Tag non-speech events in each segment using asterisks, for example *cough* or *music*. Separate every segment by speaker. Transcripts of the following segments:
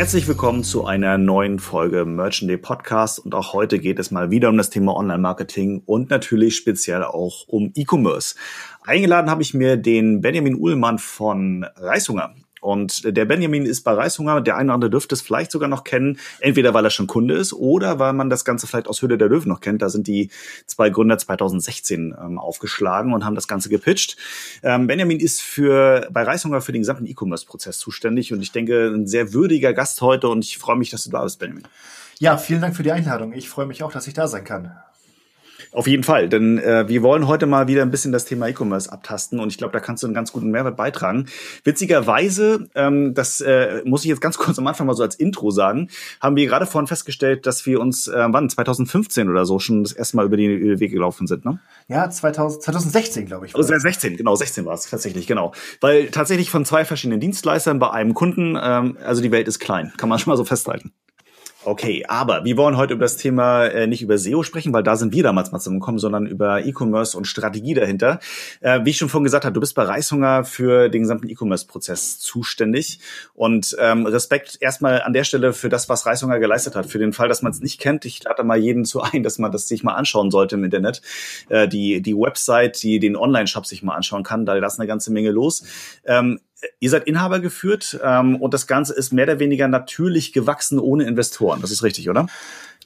Speaker 1: Herzlich willkommen zu einer neuen Folge Merchant Day Podcast und auch heute geht es mal wieder um das Thema Online-Marketing und natürlich speziell auch um E-Commerce. Eingeladen habe ich mir den Benjamin Uhlmann von Reishunger. Und der Benjamin ist bei Reishunger, der eine oder andere dürfte es vielleicht sogar noch kennen, entweder weil er schon Kunde ist oder weil man das Ganze vielleicht aus Höhle der Löwen noch kennt. Da sind die zwei Gründer 2016 ähm, aufgeschlagen und haben das Ganze gepitcht. Ähm, Benjamin ist für, bei Reishunger für den gesamten E-Commerce-Prozess zuständig und ich denke, ein sehr würdiger Gast heute und ich freue mich, dass du da bist, Benjamin.
Speaker 2: Ja, vielen Dank für die Einladung. Ich freue mich auch, dass ich da sein kann.
Speaker 1: Auf jeden Fall, denn äh, wir wollen heute mal wieder ein bisschen das Thema E-Commerce abtasten und ich glaube, da kannst du einen ganz guten Mehrwert beitragen. Witzigerweise, ähm, das äh, muss ich jetzt ganz *laughs* kurz am Anfang mal so als Intro sagen, haben wir gerade vorhin festgestellt, dass wir uns, äh, wann, 2015 oder so, schon das erste Mal über die Wege gelaufen sind, ne?
Speaker 2: Ja, 2000, 2016, glaube ich.
Speaker 1: Oh, 16, genau, 16 war es tatsächlich, genau. Weil tatsächlich von zwei verschiedenen Dienstleistern bei einem Kunden, ähm, also die Welt ist klein, kann man schon mal so festhalten. Okay, aber wir wollen heute über das Thema äh, nicht über SEO sprechen, weil da sind wir damals mal zusammengekommen, sondern über E-Commerce und Strategie dahinter. Äh, wie ich schon vorhin gesagt habe, du bist bei Reishunger für den gesamten E-Commerce-Prozess zuständig. Und ähm, Respekt erstmal an der Stelle für das, was Reishunger geleistet hat. Für den Fall, dass man es nicht kennt, ich lade mal jeden zu ein, dass man das sich mal anschauen sollte im Internet. Äh, die, die Website, die den Online-Shop sich mal anschauen kann, da ist eine ganze Menge los. Ähm, ihr seid Inhaber geführt ähm, und das Ganze ist mehr oder weniger natürlich gewachsen ohne Investoren. Das ist richtig, oder?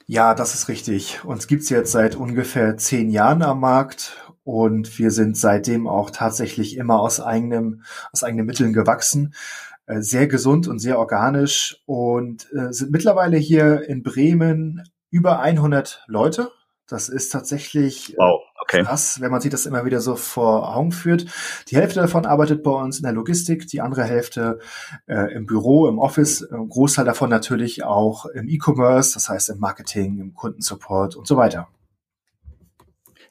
Speaker 2: Ja, das ist richtig. Uns gibt's jetzt seit ungefähr zehn Jahren am Markt und wir sind seitdem auch tatsächlich immer aus eigenem, aus eigenen Mitteln gewachsen. Äh, sehr gesund und sehr organisch und äh, sind mittlerweile hier in Bremen über 100 Leute. Das ist tatsächlich wow. Okay. Krass, wenn man sich das immer wieder so vor Augen führt. Die Hälfte davon arbeitet bei uns in der Logistik, die andere Hälfte äh, im Büro, im Office, ein Großteil davon natürlich auch im E-Commerce, das heißt im Marketing, im Kundensupport und so weiter.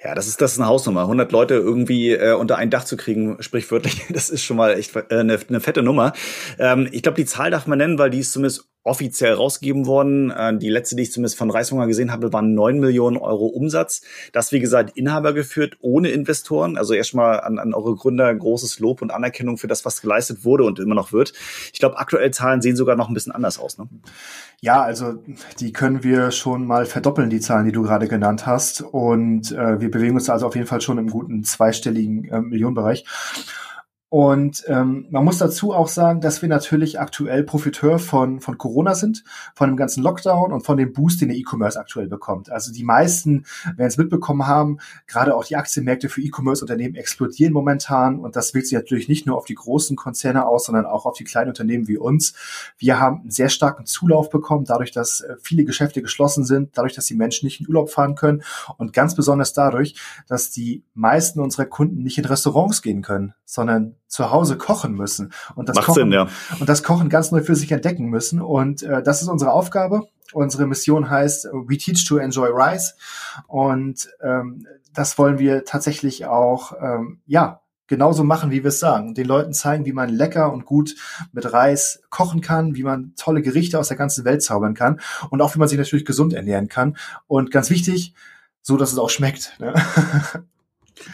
Speaker 1: Ja, das ist das ist eine Hausnummer. 100 Leute irgendwie äh, unter ein Dach zu kriegen, sprichwörtlich, *laughs* das ist schon mal echt äh, eine, eine fette Nummer. Ähm, ich glaube, die Zahl darf man nennen, weil die ist zumindest offiziell rausgegeben worden. Äh, die letzte, die ich zumindest von Reishunger gesehen habe, waren neun Millionen Euro Umsatz. Das, wie gesagt, Inhaber geführt, ohne Investoren. Also erstmal an, an eure Gründer großes Lob und Anerkennung für das, was geleistet wurde und immer noch wird. Ich glaube, aktuell Zahlen sehen sogar noch ein bisschen anders aus. Ne?
Speaker 2: Ja, also die können wir schon mal verdoppeln, die Zahlen, die du gerade genannt hast. Und äh, wir bewegen uns also auf jeden Fall schon im guten zweistelligen äh, Millionenbereich. Und ähm, man muss dazu auch sagen, dass wir natürlich aktuell Profiteur von, von Corona sind, von dem ganzen Lockdown und von dem Boost, den der E-Commerce aktuell bekommt. Also die meisten werden es mitbekommen haben, gerade auch die Aktienmärkte für E-Commerce-Unternehmen explodieren momentan und das wirkt sich natürlich nicht nur auf die großen Konzerne aus, sondern auch auf die kleinen Unternehmen wie uns. Wir haben einen sehr starken Zulauf bekommen, dadurch, dass äh, viele Geschäfte geschlossen sind, dadurch, dass die Menschen nicht in Urlaub fahren können und ganz besonders dadurch, dass die meisten unserer Kunden nicht in Restaurants gehen können, sondern zu Hause kochen müssen und das Macht Kochen Sinn, ja. und das Kochen ganz neu für sich entdecken müssen und äh, das ist unsere Aufgabe. Unsere Mission heißt We Teach to Enjoy Rice und ähm, das wollen wir tatsächlich auch ähm, ja genauso machen, wie wir es sagen. Den Leuten zeigen, wie man lecker und gut mit Reis kochen kann, wie man tolle Gerichte aus der ganzen Welt zaubern kann und auch wie man sich natürlich gesund ernähren kann. Und ganz wichtig, so dass es auch schmeckt. Ne? *laughs*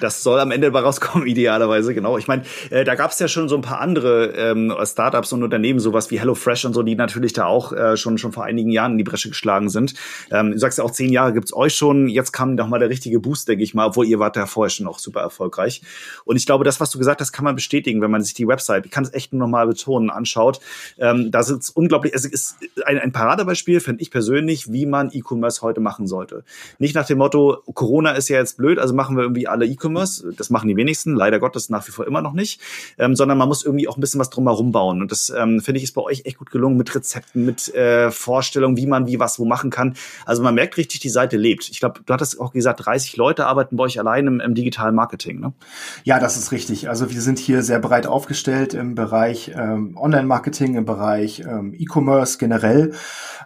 Speaker 1: Das soll am Ende rauskommen, *laughs* idealerweise, genau. Ich meine, äh, da gab es ja schon so ein paar andere ähm, Startups und Unternehmen, sowas wie HelloFresh und so, die natürlich da auch äh, schon schon vor einigen Jahren in die Bresche geschlagen sind. Ähm, du sagst ja auch, zehn Jahre gibt's euch schon. Jetzt kam doch mal der richtige Boost, denke ich mal, obwohl ihr wart ja vorher schon auch super erfolgreich. Und ich glaube, das, was du gesagt hast, kann man bestätigen, wenn man sich die Website, ich kann es echt nur noch mal betonen, anschaut. Ähm, da sind unglaublich, es ist ein, ein Paradebeispiel, finde ich persönlich, wie man E-Commerce heute machen sollte. Nicht nach dem Motto, Corona ist ja jetzt blöd, also machen wir irgendwie alle E-Commerce. Das machen die wenigsten, leider Gottes nach wie vor immer noch nicht, ähm, sondern man muss irgendwie auch ein bisschen was drumherum bauen. Und das ähm, finde ich ist bei euch echt gut gelungen mit Rezepten, mit äh, Vorstellungen, wie man wie was wo machen kann. Also man merkt richtig, die Seite lebt. Ich glaube, du hattest auch gesagt, 30 Leute arbeiten bei euch allein im, im digitalen Marketing. Ne?
Speaker 2: Ja, das ist richtig. Also wir sind hier sehr breit aufgestellt im Bereich ähm, Online-Marketing, im Bereich ähm, E-Commerce generell,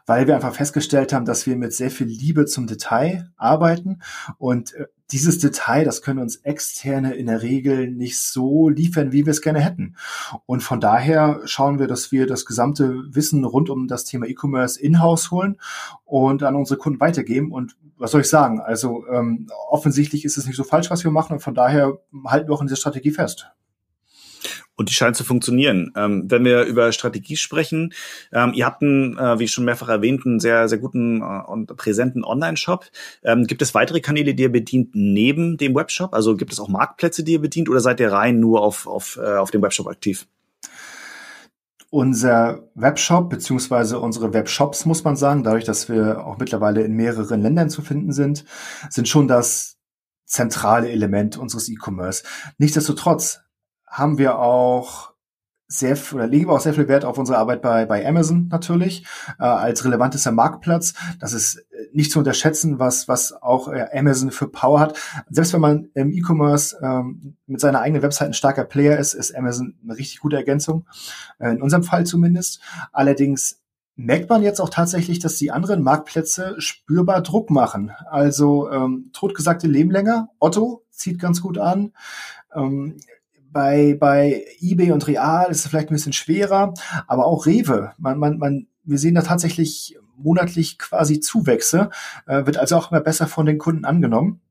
Speaker 2: weil wir einfach festgestellt haben, dass wir mit sehr viel Liebe zum Detail arbeiten und äh, dieses Detail, das können uns Externe in der Regel nicht so liefern, wie wir es gerne hätten. Und von daher schauen wir, dass wir das gesamte Wissen rund um das Thema E-Commerce in-house holen und an unsere Kunden weitergeben. Und was soll ich sagen? Also ähm, offensichtlich ist es nicht so falsch, was wir machen. Und von daher halten wir auch in dieser Strategie fest.
Speaker 1: Und die scheint zu funktionieren. Ähm, wenn wir über Strategie sprechen, ähm, ihr habt einen, äh, wie schon mehrfach erwähnt, einen sehr, sehr guten äh, und präsenten Online-Shop. Ähm, gibt es weitere Kanäle, die ihr bedient neben dem Webshop? Also gibt es auch Marktplätze, die ihr bedient oder seid ihr rein nur auf, auf, äh, auf dem Webshop aktiv?
Speaker 2: Unser Webshop beziehungsweise unsere Webshops, muss man sagen, dadurch, dass wir auch mittlerweile in mehreren Ländern zu finden sind, sind schon das zentrale Element unseres E-Commerce. Nichtsdestotrotz haben wir auch sehr oder legen wir auch sehr viel Wert auf unsere Arbeit bei, bei Amazon natürlich äh, als relevantester Marktplatz. Das ist äh, nicht zu unterschätzen, was, was auch äh, Amazon für Power hat. Selbst wenn man im E-Commerce ähm, mit seiner eigenen Website ein starker Player ist, ist Amazon eine richtig gute Ergänzung. Äh, in unserem Fall zumindest. Allerdings merkt man jetzt auch tatsächlich, dass die anderen Marktplätze spürbar Druck machen. Also ähm, totgesagte leben länger. Otto zieht ganz gut an. Ähm, bei, bei eBay und Real ist es vielleicht ein bisschen schwerer, aber auch Rewe. Man, man, man, wir sehen da tatsächlich monatlich quasi Zuwächse, äh, wird also auch immer besser von den Kunden angenommen.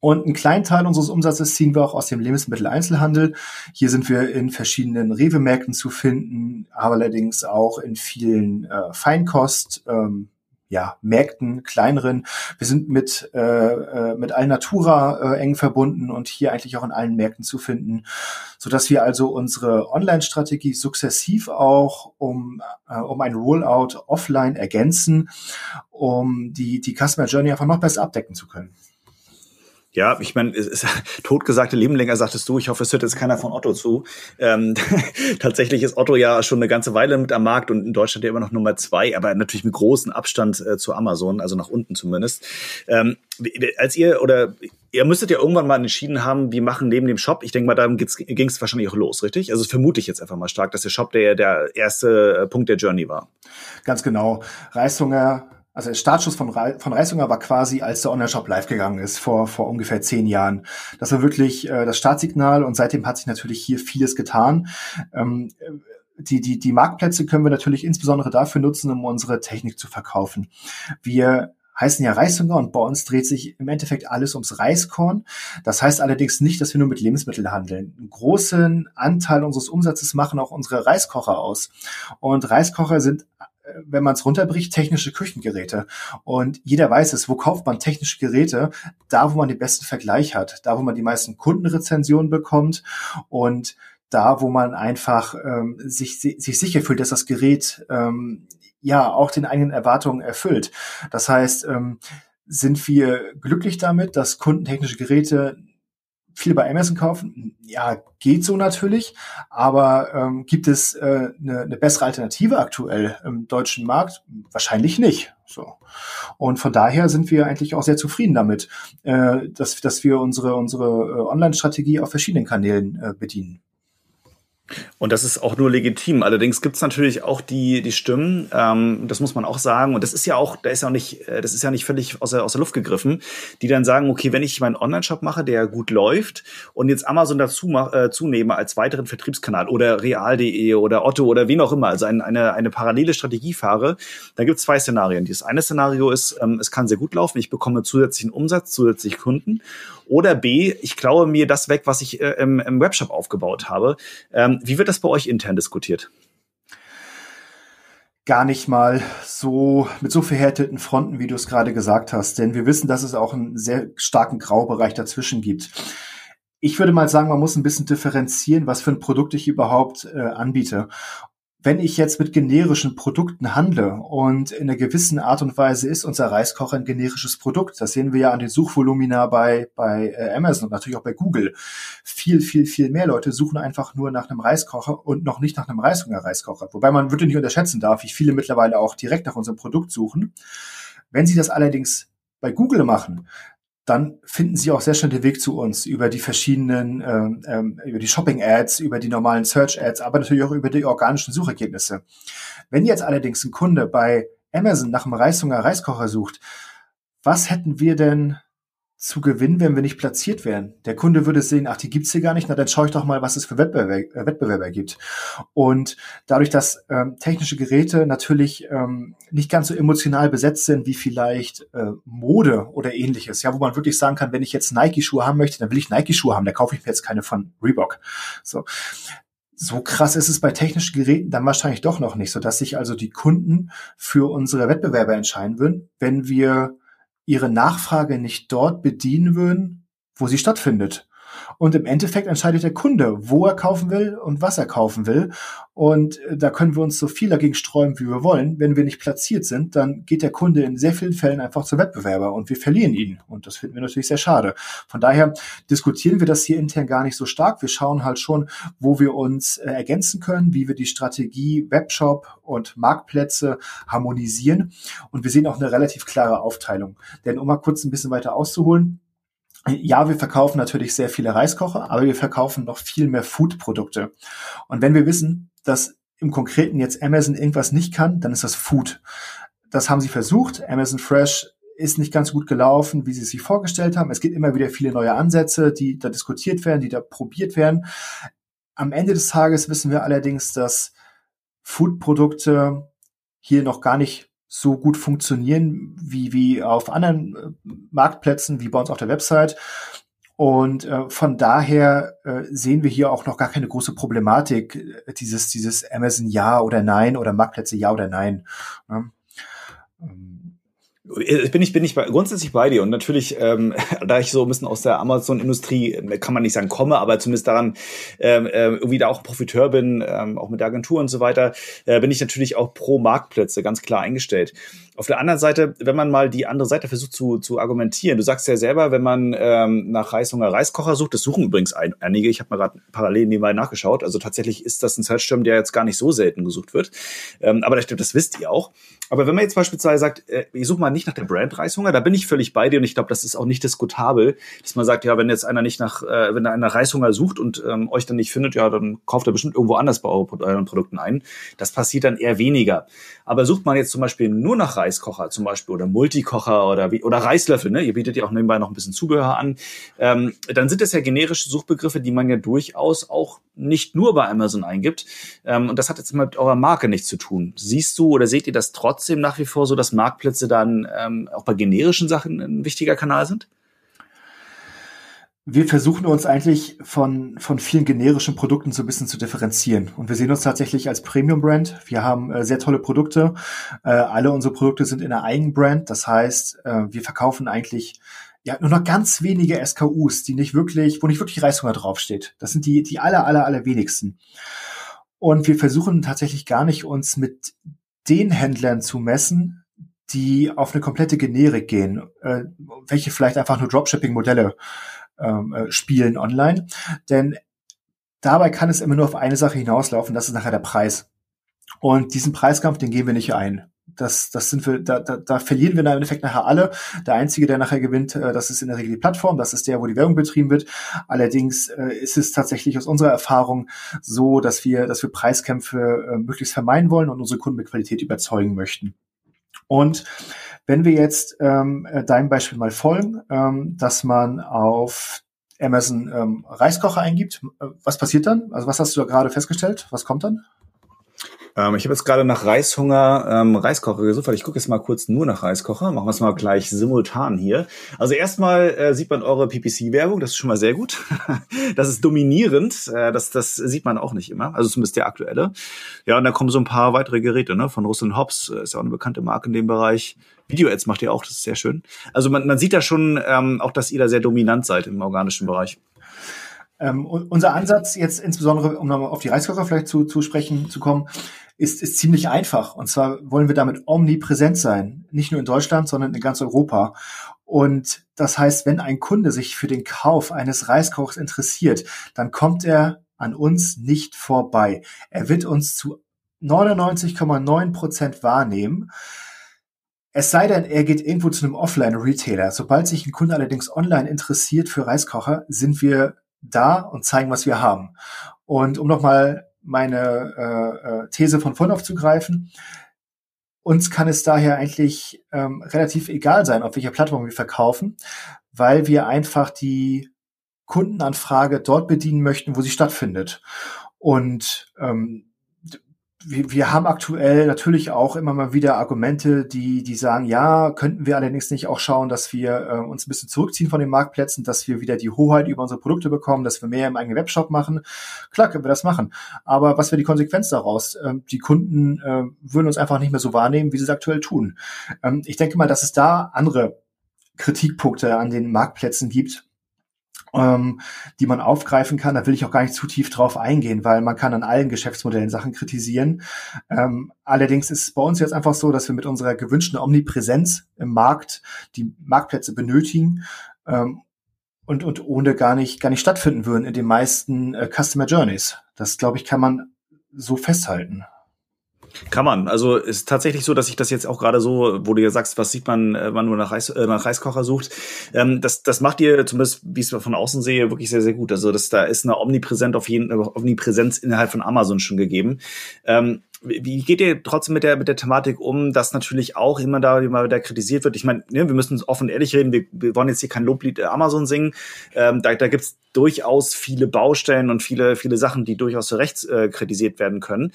Speaker 2: Und einen kleinen Teil unseres Umsatzes ziehen wir auch aus dem Lebensmitteleinzelhandel. Hier sind wir in verschiedenen Rewe-Märkten zu finden, aber allerdings auch in vielen äh, Feinkost, ähm, ja, Märkten, kleineren. Wir sind mit, äh, äh, mit Alnatura äh, eng verbunden und hier eigentlich auch in allen Märkten zu finden, so dass wir also unsere Online-Strategie sukzessiv auch um, äh, um ein Rollout offline ergänzen, um die, die Customer Journey einfach noch besser abdecken zu können.
Speaker 1: Ja, ich meine, *laughs* totgesagte Leben länger sagtest du. Ich hoffe, es hört jetzt keiner von Otto zu. Ähm, *laughs* tatsächlich ist Otto ja schon eine ganze Weile mit am Markt und in Deutschland ja immer noch Nummer zwei, aber natürlich mit großem Abstand äh, zu Amazon, also nach unten zumindest. Ähm, als ihr oder ihr müsstet ja irgendwann mal entschieden haben, wir machen neben dem Shop, ich denke mal, da ging es wahrscheinlich auch los, richtig? Also vermute ich jetzt einfach mal stark, dass der Shop der, der erste äh, Punkt der Journey war.
Speaker 2: Ganz genau. Reishunger also der Startschuss von, Re von Reisinger war quasi, als der Online-Shop live gegangen ist, vor, vor ungefähr zehn Jahren. Das war wirklich äh, das Startsignal und seitdem hat sich natürlich hier vieles getan. Ähm, die, die, die Marktplätze können wir natürlich insbesondere dafür nutzen, um unsere Technik zu verkaufen. Wir heißen ja Reishunger und bei uns dreht sich im Endeffekt alles ums Reiskorn. Das heißt allerdings nicht, dass wir nur mit Lebensmitteln handeln. Einen großen Anteil unseres Umsatzes machen auch unsere Reiskocher aus. Und Reiskocher sind wenn man es runterbricht, technische Küchengeräte. Und jeder weiß es, wo kauft man technische Geräte? Da, wo man den besten Vergleich hat, da, wo man die meisten Kundenrezensionen bekommt und da, wo man einfach ähm, sich, sich sicher fühlt, dass das Gerät ähm, ja auch den eigenen Erwartungen erfüllt. Das heißt, ähm, sind wir glücklich damit, dass kundentechnische Geräte viel bei Amazon kaufen? Ja, geht so natürlich, aber ähm, gibt es äh, eine, eine bessere Alternative aktuell im deutschen Markt? Wahrscheinlich nicht. So. Und von daher sind wir eigentlich auch sehr zufrieden damit, äh, dass, dass wir unsere, unsere äh, Online-Strategie auf verschiedenen Kanälen äh, bedienen.
Speaker 1: Und das ist auch nur legitim. Allerdings gibt es natürlich auch die, die Stimmen, ähm, das muss man auch sagen, und das ist ja auch, da ist ja auch nicht, äh, das ist ja nicht völlig aus der, aus der Luft gegriffen, die dann sagen, okay, wenn ich meinen Online-Shop mache, der gut läuft und jetzt Amazon dazu mach, äh, zunehme als weiteren Vertriebskanal oder real.de oder Otto oder wen auch immer, also ein, eine, eine parallele Strategie fahre, dann gibt es zwei Szenarien. Das eine Szenario ist, ähm, es kann sehr gut laufen, ich bekomme zusätzlichen Umsatz, zusätzlich Kunden. Oder B, ich klaue mir das weg, was ich äh, im, im Webshop aufgebaut habe. Ähm, wie wird das bei euch intern diskutiert?
Speaker 2: gar nicht mal so mit so verhärteten Fronten, wie du es gerade gesagt hast. Denn wir wissen, dass es auch einen sehr starken Graubereich dazwischen gibt. Ich würde mal sagen, man muss ein bisschen differenzieren, was für ein Produkt ich überhaupt äh, anbiete. Wenn ich jetzt mit generischen Produkten handle und in einer gewissen Art und Weise ist unser Reiskocher ein generisches Produkt, das sehen wir ja an den Suchvolumina bei, bei äh, Amazon und natürlich auch bei Google. Viel, viel, viel mehr Leute suchen einfach nur nach einem Reiskocher und noch nicht nach einem Reishunger-Reiskocher. Wobei man wirklich nicht unterschätzen darf, wie viele mittlerweile auch direkt nach unserem Produkt suchen. Wenn Sie das allerdings bei Google machen, dann finden Sie auch sehr schnell den Weg zu uns über die verschiedenen, ähm, ähm, über die Shopping-Ads, über die normalen Search-Ads, aber natürlich auch über die organischen Suchergebnisse. Wenn jetzt allerdings ein Kunde bei Amazon nach einem Reishunger Reiskocher sucht, was hätten wir denn zu gewinnen, wenn wir nicht platziert wären. Der Kunde würde sehen, ach, die gibt's hier gar nicht, na dann schaue ich doch mal, was es für Wettbewerber, äh, Wettbewerber gibt. Und dadurch, dass ähm, technische Geräte natürlich ähm, nicht ganz so emotional besetzt sind wie vielleicht äh, Mode oder ähnliches, ja, wo man wirklich sagen kann, wenn ich jetzt Nike-Schuhe haben möchte, dann will ich Nike-Schuhe haben, da kaufe ich mir jetzt keine von Reebok. So. So krass ist es bei technischen Geräten dann wahrscheinlich doch noch nicht, so dass sich also die Kunden für unsere Wettbewerber entscheiden würden, wenn wir ihre Nachfrage nicht dort bedienen würden, wo sie stattfindet. Und im Endeffekt entscheidet der Kunde, wo er kaufen will und was er kaufen will. Und äh, da können wir uns so viel dagegen sträuben, wie wir wollen. Wenn wir nicht platziert sind, dann geht der Kunde in sehr vielen Fällen einfach zum Wettbewerber und wir verlieren ihn. Und das finden wir natürlich sehr schade. Von daher diskutieren wir das hier intern gar nicht so stark. Wir schauen halt schon, wo wir uns äh, ergänzen können, wie wir die Strategie Webshop und Marktplätze harmonisieren. Und wir sehen auch eine relativ klare Aufteilung. Denn um mal kurz ein bisschen weiter auszuholen, ja, wir verkaufen natürlich sehr viele Reiskocher, aber wir verkaufen noch viel mehr Food-Produkte. Und wenn wir wissen, dass im Konkreten jetzt Amazon irgendwas nicht kann, dann ist das Food. Das haben sie versucht. Amazon Fresh ist nicht ganz gut gelaufen, wie sie es sich vorgestellt haben. Es gibt immer wieder viele neue Ansätze, die da diskutiert werden, die da probiert werden. Am Ende des Tages wissen wir allerdings, dass Food-Produkte hier noch gar nicht so gut funktionieren wie, wie auf anderen äh, Marktplätzen, wie bei uns auf der Website. Und äh, von daher äh, sehen wir hier auch noch gar keine große Problematik, äh, dieses, dieses Amazon Ja oder Nein oder Marktplätze Ja oder Nein. Ja.
Speaker 1: Äh, bin ich bin ich bei, grundsätzlich bei dir. Und natürlich ähm, *laughs* da ich so ein bisschen aus der Amazon Industrie äh, kann man nicht sagen komme aber zumindest daran ähm, äh, irgendwie da auch Profiteur bin ähm, auch mit der Agentur und so weiter äh, bin ich natürlich auch pro Marktplätze ganz klar eingestellt. Auf der anderen Seite wenn man mal die andere Seite versucht zu, zu argumentieren du sagst ja selber wenn man ähm, nach Reishunger Reiskocher sucht das suchen übrigens ein, einige. Ich habe mal gerade parallel nebenbei nachgeschaut. Also tatsächlich ist das ein Search-Term der jetzt gar nicht so selten gesucht wird. Ähm, aber das stimmt das wisst ihr auch. Aber wenn man jetzt beispielsweise sagt äh, ich suche mal nicht nach der Brand Reishunger, da bin ich völlig bei dir und ich glaube, das ist auch nicht diskutabel, dass man sagt, ja, wenn jetzt einer nicht nach, äh, wenn einer Reishunger sucht und ähm, euch dann nicht findet, ja, dann kauft er bestimmt irgendwo anders bei euren Produkten ein. Das passiert dann eher weniger. Aber sucht man jetzt zum Beispiel nur nach Reiskocher zum Beispiel oder Multikocher oder wie, oder Reislöffel, ne? Ihr bietet ja auch nebenbei noch ein bisschen Zubehör an. Ähm, dann sind das ja generische Suchbegriffe, die man ja durchaus auch nicht nur bei Amazon eingibt. Ähm, und das hat jetzt mit eurer Marke nichts zu tun. Siehst du oder seht ihr das trotzdem nach wie vor so, dass Marktplätze dann ähm, auch bei generischen Sachen ein wichtiger Kanal sind?
Speaker 2: wir versuchen uns eigentlich von, von vielen generischen Produkten so ein bisschen zu differenzieren. Und wir sehen uns tatsächlich als Premium-Brand. Wir haben äh, sehr tolle Produkte. Äh, alle unsere Produkte sind in einer eigenen Brand. Das heißt, äh, wir verkaufen eigentlich ja nur noch ganz wenige SKUs, die nicht wirklich, wo nicht wirklich Reishunger draufsteht. Das sind die, die aller, aller, aller wenigsten. Und wir versuchen tatsächlich gar nicht uns mit den Händlern zu messen, die auf eine komplette Generik gehen, äh, welche vielleicht einfach nur Dropshipping-Modelle ähm, äh, spielen online. Denn dabei kann es immer nur auf eine Sache hinauslaufen, das ist nachher der Preis. Und diesen Preiskampf, den gehen wir nicht ein. Das, das sind wir, da, da, da verlieren wir im Endeffekt nachher alle. Der Einzige, der nachher gewinnt, äh, das ist in der Regel die Plattform, das ist der, wo die Werbung betrieben wird. Allerdings äh, ist es tatsächlich aus unserer Erfahrung so, dass wir, dass wir Preiskämpfe äh, möglichst vermeiden wollen und unsere Kunden mit Qualität überzeugen möchten. Und wenn wir jetzt ähm, äh, deinem Beispiel mal folgen, ähm, dass man auf Amazon ähm, Reiskocher eingibt, äh, was passiert dann? Also was hast du da gerade festgestellt? Was kommt dann?
Speaker 1: Ähm, ich habe jetzt gerade nach Reishunger ähm, Reiskocher gesucht, weil ich gucke jetzt mal kurz nur nach Reiskocher. Machen wir es mal gleich simultan hier. Also erstmal äh, sieht man eure PPC-Werbung, das ist schon mal sehr gut. *laughs* das ist dominierend, äh, das, das sieht man auch nicht immer, also zumindest der aktuelle. Ja, und da kommen so ein paar weitere Geräte, ne? Von Russell Hobbs, äh, ist ja auch eine bekannte Marke in dem Bereich. Video-Ads macht ihr auch, das ist sehr schön. Also man, man sieht da schon ähm, auch, dass ihr da sehr dominant seid im organischen Bereich.
Speaker 2: Ähm, unser Ansatz jetzt insbesondere, um nochmal auf die Reiskocher vielleicht zu, zu sprechen zu kommen, ist, ist ziemlich einfach. Und zwar wollen wir damit omnipräsent sein. Nicht nur in Deutschland, sondern in ganz Europa. Und das heißt, wenn ein Kunde sich für den Kauf eines Reiskochs interessiert, dann kommt er an uns nicht vorbei. Er wird uns zu 99,9 Prozent wahrnehmen. Es sei denn, er geht irgendwo zu einem Offline-Retailer. Sobald sich ein Kunde allerdings online interessiert für Reiskocher, sind wir da und zeigen, was wir haben. Und um nochmal meine äh, äh, These von vorhin aufzugreifen, uns kann es daher eigentlich ähm, relativ egal sein, auf welcher Plattform wir verkaufen, weil wir einfach die Kundenanfrage dort bedienen möchten, wo sie stattfindet. Und ähm, wir, wir haben aktuell natürlich auch immer mal wieder Argumente, die, die sagen, ja, könnten wir allerdings nicht auch schauen, dass wir äh, uns ein bisschen zurückziehen von den Marktplätzen, dass wir wieder die Hoheit über unsere Produkte bekommen, dass wir mehr im eigenen Webshop machen. Klar können wir das machen. Aber was wäre die Konsequenz daraus? Ähm, die Kunden äh, würden uns einfach nicht mehr so wahrnehmen, wie sie es aktuell tun. Ähm, ich denke mal, dass es da andere Kritikpunkte an den Marktplätzen gibt, ähm, die man aufgreifen kann. Da will ich auch gar nicht zu tief drauf eingehen, weil man kann an allen Geschäftsmodellen Sachen kritisieren. Ähm, allerdings ist es bei uns jetzt einfach so, dass wir mit unserer gewünschten Omnipräsenz im Markt die Marktplätze benötigen ähm, und, und ohne gar nicht, gar nicht stattfinden würden in den meisten äh, Customer Journeys. Das, glaube ich, kann man so festhalten.
Speaker 1: Kann man. Also ist tatsächlich so, dass ich das jetzt auch gerade so, wo du ja sagst, was sieht man, wenn man nur nach, Reis, äh, nach Reiskocher sucht, ähm, das, das macht ihr zumindest, wie ich es von außen sehe, wirklich sehr, sehr gut. Also das, da ist eine Omnipräsenz auf jeden, Omnipräsenz innerhalb von Amazon schon gegeben. Ähm, wie geht ihr trotzdem mit der mit der Thematik um, dass natürlich auch immer da immer wieder kritisiert wird? Ich meine, ne, wir müssen offen und ehrlich reden. Wir, wir wollen jetzt hier kein Loblied Amazon singen. Ähm, da da gibt's durchaus viele Baustellen und viele viele Sachen, die durchaus zu Recht äh, kritisiert werden können.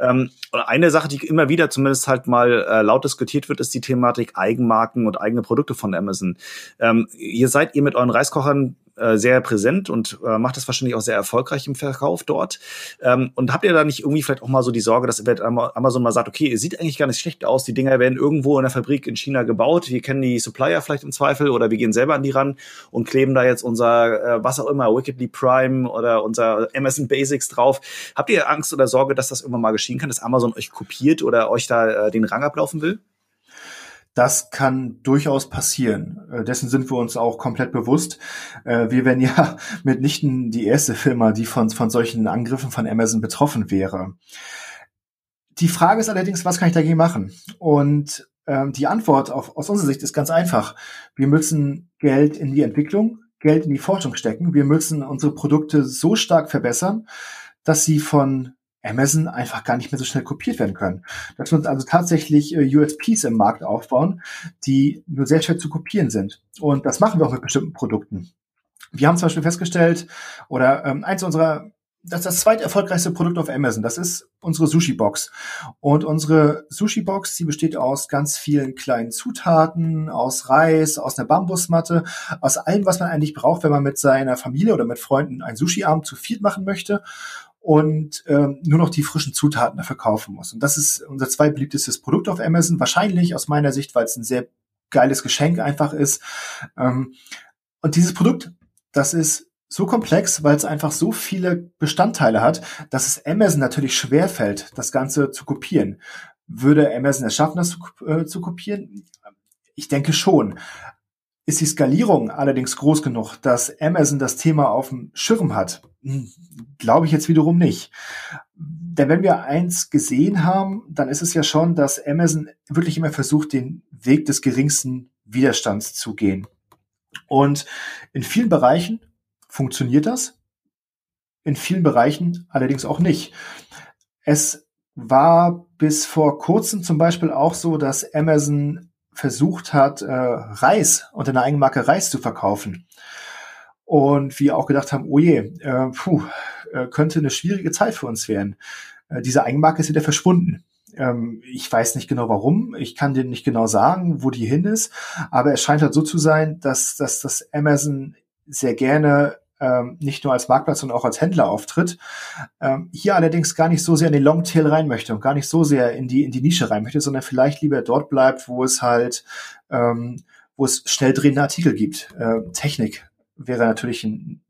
Speaker 1: Ähm, eine Sache, die immer wieder zumindest halt mal äh, laut diskutiert wird, ist die Thematik Eigenmarken und eigene Produkte von Amazon. Ähm, ihr seid ihr mit euren Reiskochern äh, sehr präsent und äh, macht das wahrscheinlich auch sehr erfolgreich im Verkauf dort. Ähm, und habt ihr da nicht irgendwie vielleicht auch mal so die Sorge, dass Amazon mal sagt, okay, es sieht eigentlich gar nicht schlecht aus, die Dinger werden irgendwo in der Fabrik in China gebaut, wir kennen die Supplier vielleicht im Zweifel oder wir gehen selber an die ran und kleben da jetzt unser, äh, was auch immer, Wickedly Prime oder unser Amazon Basics drauf. Habt ihr Angst oder Sorge, dass das irgendwann mal geschehen kann, dass Amazon euch kopiert oder euch da äh, den Rang ablaufen will?
Speaker 2: Das kann durchaus passieren. Äh, dessen sind wir uns auch komplett bewusst. Äh, wir wären ja *laughs* mitnichten die erste Firma, die von, von solchen Angriffen von Amazon betroffen wäre. Die Frage ist allerdings, was kann ich dagegen machen? Und ähm, die Antwort auf, aus unserer Sicht ist ganz einfach. Wir müssen Geld in die Entwicklung, Geld in die Forschung stecken. Wir müssen unsere Produkte so stark verbessern, dass sie von Amazon einfach gar nicht mehr so schnell kopiert werden können. Dass wir uns also tatsächlich äh, USPs im Markt aufbauen, die nur sehr schwer zu kopieren sind. Und das machen wir auch mit bestimmten Produkten. Wir haben zum Beispiel festgestellt, oder ähm, eins unserer das ist das zweit erfolgreichste Produkt auf Amazon. Das ist unsere Sushi Box. Und unsere Sushi Box, die besteht aus ganz vielen kleinen Zutaten, aus Reis, aus einer Bambusmatte, aus allem, was man eigentlich braucht, wenn man mit seiner Familie oder mit Freunden einen Sushi-Abend zu viel machen möchte und ähm, nur noch die frischen Zutaten dafür kaufen muss. Und das ist unser zweitbeliebtestes Produkt auf Amazon. Wahrscheinlich aus meiner Sicht, weil es ein sehr geiles Geschenk einfach ist. Ähm, und dieses Produkt, das ist so komplex, weil es einfach so viele Bestandteile hat, dass es Amazon natürlich schwerfällt, das Ganze zu kopieren. Würde Amazon es schaffen, das zu, äh, zu kopieren? Ich denke schon. Ist die Skalierung allerdings groß genug, dass Amazon das Thema auf dem Schirm hat? Hm, Glaube ich jetzt wiederum nicht. Denn wenn wir eins gesehen haben, dann ist es ja schon, dass Amazon wirklich immer versucht, den Weg des geringsten Widerstands zu gehen. Und in vielen Bereichen funktioniert das, in vielen Bereichen allerdings auch nicht. Es war bis vor kurzem zum Beispiel auch so, dass Amazon versucht hat, äh, Reis unter einer Eigenmarke Reis zu verkaufen. Und wir auch gedacht haben, oh je, äh, puh, äh, könnte eine schwierige Zeit für uns werden. Äh, diese Eigenmarke ist wieder verschwunden. Ähm, ich weiß nicht genau warum, ich kann dir nicht genau sagen, wo die hin ist, aber es scheint halt so zu sein, dass, dass das Amazon sehr gerne ähm, nicht nur als Marktplatz, sondern auch als Händler auftritt. Ähm, hier allerdings gar nicht so sehr in den Longtail rein möchte und gar nicht so sehr in die, in die Nische rein möchte, sondern vielleicht lieber dort bleibt, wo es halt, ähm, wo es schnell drehende Artikel gibt. Äh, Technik wäre natürlich ein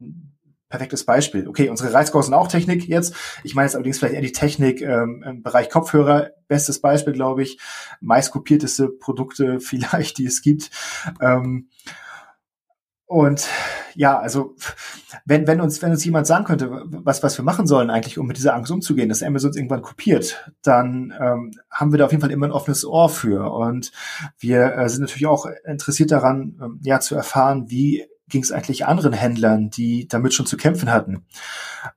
Speaker 2: perfektes Beispiel. Okay, unsere Reizkurs sind auch Technik jetzt. Ich meine jetzt allerdings vielleicht eher die Technik ähm, im Bereich Kopfhörer. Bestes Beispiel, glaube ich. Meist kopierteste *laughs* Produkte vielleicht, die es gibt. Ähm, und ja, also wenn, wenn uns, wenn uns jemand sagen könnte, was, was wir machen sollen eigentlich, um mit dieser Angst umzugehen, dass Amazon uns irgendwann kopiert, dann ähm, haben wir da auf jeden Fall immer ein offenes Ohr für. Und wir äh, sind natürlich auch interessiert daran, ähm, ja, zu erfahren, wie ging es eigentlich anderen Händlern, die damit schon zu kämpfen hatten.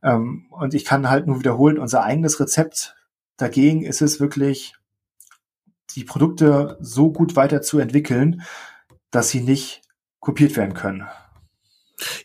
Speaker 2: Ähm, und ich kann halt nur wiederholen, unser eigenes Rezept dagegen ist es wirklich, die Produkte so gut weiterzuentwickeln, dass sie nicht kopiert werden können.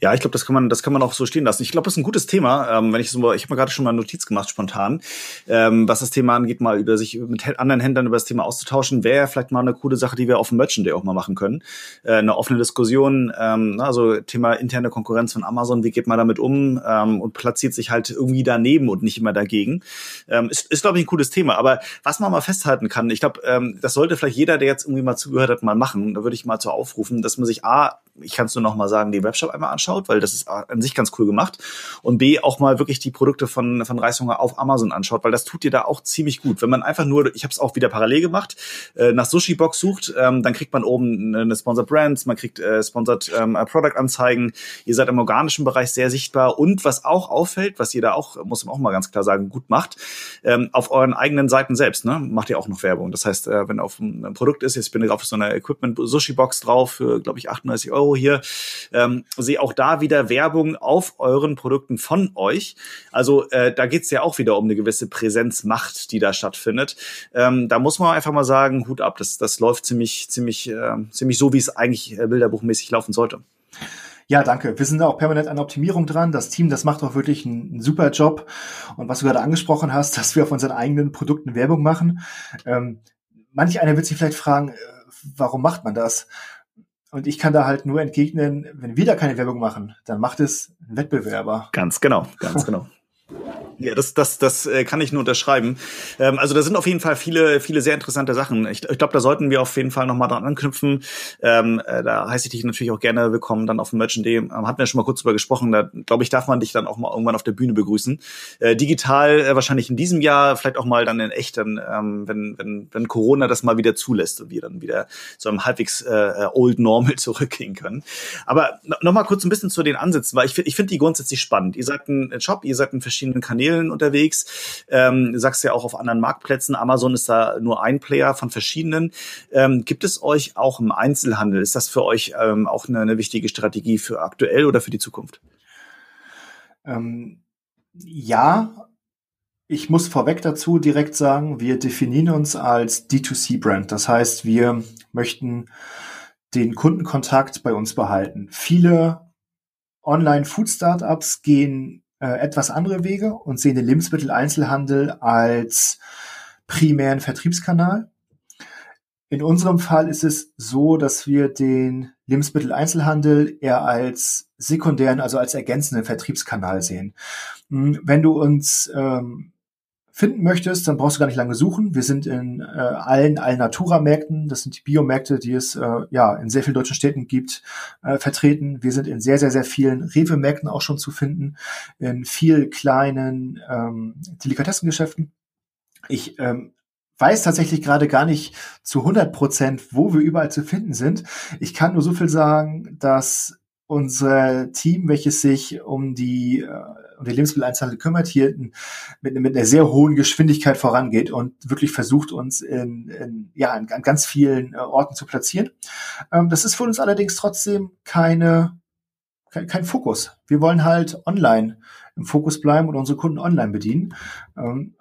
Speaker 1: Ja, ich glaube, das kann man, das kann man auch so stehen lassen. Ich glaube, das ist ein gutes Thema. Ähm, wenn ich so, ich habe mir gerade schon mal eine Notiz gemacht, spontan, ähm, was das Thema angeht, mal über sich mit anderen Händlern über das Thema auszutauschen, wäre vielleicht mal eine coole Sache, die wir auf dem Merchant Day auch mal machen können. Äh, eine offene Diskussion, ähm, also Thema interne Konkurrenz von Amazon, wie geht man damit um ähm, und platziert sich halt irgendwie daneben und nicht immer dagegen. Ähm, ist, ist glaube ich, ein cooles Thema. Aber was man mal festhalten kann, ich glaube, ähm, das sollte vielleicht jeder, der jetzt irgendwie mal zugehört hat, mal machen. Da würde ich mal zu aufrufen, dass man sich A, ich kann es nur noch mal sagen, die Webshop einmal anschaut, weil das ist an sich ganz cool gemacht. Und B, auch mal wirklich die Produkte von, von Reishunger auf Amazon anschaut, weil das tut dir da auch ziemlich gut. Wenn man einfach nur, ich habe es auch wieder parallel gemacht, äh, nach Sushi Box sucht, ähm, dann kriegt man oben eine Sponsored Brands, man kriegt äh, Sponsored ähm, Product Anzeigen. Ihr seid im organischen Bereich sehr sichtbar. Und was auch auffällt, was ihr da auch, muss man auch mal ganz klar sagen, gut macht, ähm, auf euren eigenen Seiten selbst, ne, macht ihr auch noch Werbung. Das heißt, äh, wenn auf ein Produkt ist, jetzt bin ich auf so einer Equipment Sushi Box drauf für, glaube ich, 38 Euro hier, ähm, sehe auch da wieder Werbung auf euren Produkten von euch. Also äh, da geht's ja auch wieder um eine gewisse Präsenzmacht, die da stattfindet. Ähm, da muss man einfach mal sagen, Hut ab, das, das läuft ziemlich, ziemlich, äh, ziemlich so, wie es eigentlich äh, bilderbuchmäßig laufen sollte.
Speaker 2: Ja, danke. Wir sind auch permanent an Optimierung dran. Das Team, das macht auch wirklich einen, einen, super Job. Und was du gerade angesprochen hast, dass wir auf unseren eigenen Produkten Werbung machen. Ähm, manch einer wird sich vielleicht fragen, äh, warum macht man das? Und ich kann da halt nur entgegnen, wenn wir da keine Werbung machen, dann macht es ein Wettbewerber.
Speaker 1: Ganz genau, ganz *laughs* genau. Ja, das, das, das äh, kann ich nur unterschreiben. Ähm, also da sind auf jeden Fall viele, viele sehr interessante Sachen. Ich, ich glaube, da sollten wir auf jeden Fall nochmal dran anknüpfen. Ähm, äh, da heiße ich dich natürlich auch gerne willkommen dann auf dem Merchant Day. Ähm, hatten wir schon mal kurz drüber gesprochen. Da glaube ich, darf man dich dann auch mal irgendwann auf der Bühne begrüßen. Äh, digital äh, wahrscheinlich in diesem Jahr, vielleicht auch mal dann in echt, dann, ähm, wenn, wenn, wenn Corona das mal wieder zulässt und wir dann wieder zu einem halbwegs äh, äh Old Normal *laughs* zurückgehen können. Aber nochmal kurz ein bisschen zu den Ansätzen, weil ich ich finde die grundsätzlich spannend. Ihr seid ein Shop, ihr seid in verschiedenen Kanälen Kanälen unterwegs. Ähm, du sagst ja auch auf anderen Marktplätzen. Amazon ist da nur ein Player von verschiedenen. Ähm, gibt es euch auch im Einzelhandel? Ist das für euch ähm, auch eine, eine, wichtige Strategie für aktuell oder für die Zukunft?
Speaker 2: Ähm, ja, ich muss vorweg dazu direkt sagen, wir definieren uns als D2C-Brand. Das heißt, wir möchten den Kundenkontakt bei uns behalten. Viele Online-Food-Startups gehen äh, etwas andere Wege und sehen den Lebensmitteleinzelhandel als primären Vertriebskanal. In unserem Fall ist es so, dass wir den Lebensmitteleinzelhandel eher als sekundären, also als ergänzenden Vertriebskanal sehen. Hm, wenn du uns ähm, finden möchtest, dann brauchst du gar nicht lange suchen. Wir sind in äh, allen Alnatura-Märkten, das sind die Biomärkte, die es äh, ja in sehr vielen deutschen Städten gibt, äh, vertreten. Wir sind in sehr, sehr, sehr vielen Rewe-Märkten auch schon zu finden, in viel kleinen ähm, Delikatessengeschäften. Ich ähm, weiß tatsächlich gerade gar nicht zu 100 Prozent, wo wir überall zu finden sind. Ich kann nur so viel sagen, dass unser Team, welches sich um die äh, um die Lebensmitteleinzelhandel kümmert, hier mit, mit einer sehr hohen Geschwindigkeit vorangeht und wirklich versucht, uns in, in, ja, in, an ganz vielen äh, Orten zu platzieren. Ähm, das ist für uns allerdings trotzdem keine, kein, kein Fokus. Wir wollen halt online im Fokus bleiben und unsere Kunden online bedienen. Ähm,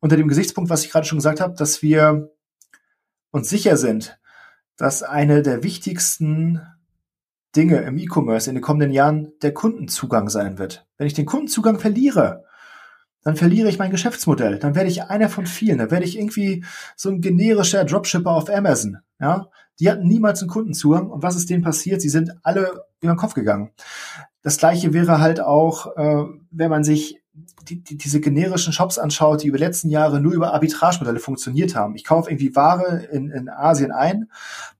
Speaker 2: unter dem Gesichtspunkt, was ich gerade schon gesagt habe, dass wir uns sicher sind, dass eine der wichtigsten Dinge im E-Commerce in den kommenden Jahren der Kundenzugang sein wird. Wenn ich den Kundenzugang verliere, dann verliere ich mein Geschäftsmodell. Dann werde ich einer von vielen. Dann werde ich irgendwie so ein generischer Dropshipper auf Amazon. Ja, die hatten niemals einen Kundenzugang. Und was ist denen passiert? Sie sind alle über den Kopf gegangen. Das gleiche wäre halt auch, äh, wenn man sich die, die, diese generischen Shops anschaut, die über die letzten Jahre nur über Arbitragemodelle funktioniert haben. Ich kaufe irgendwie Ware in, in Asien ein,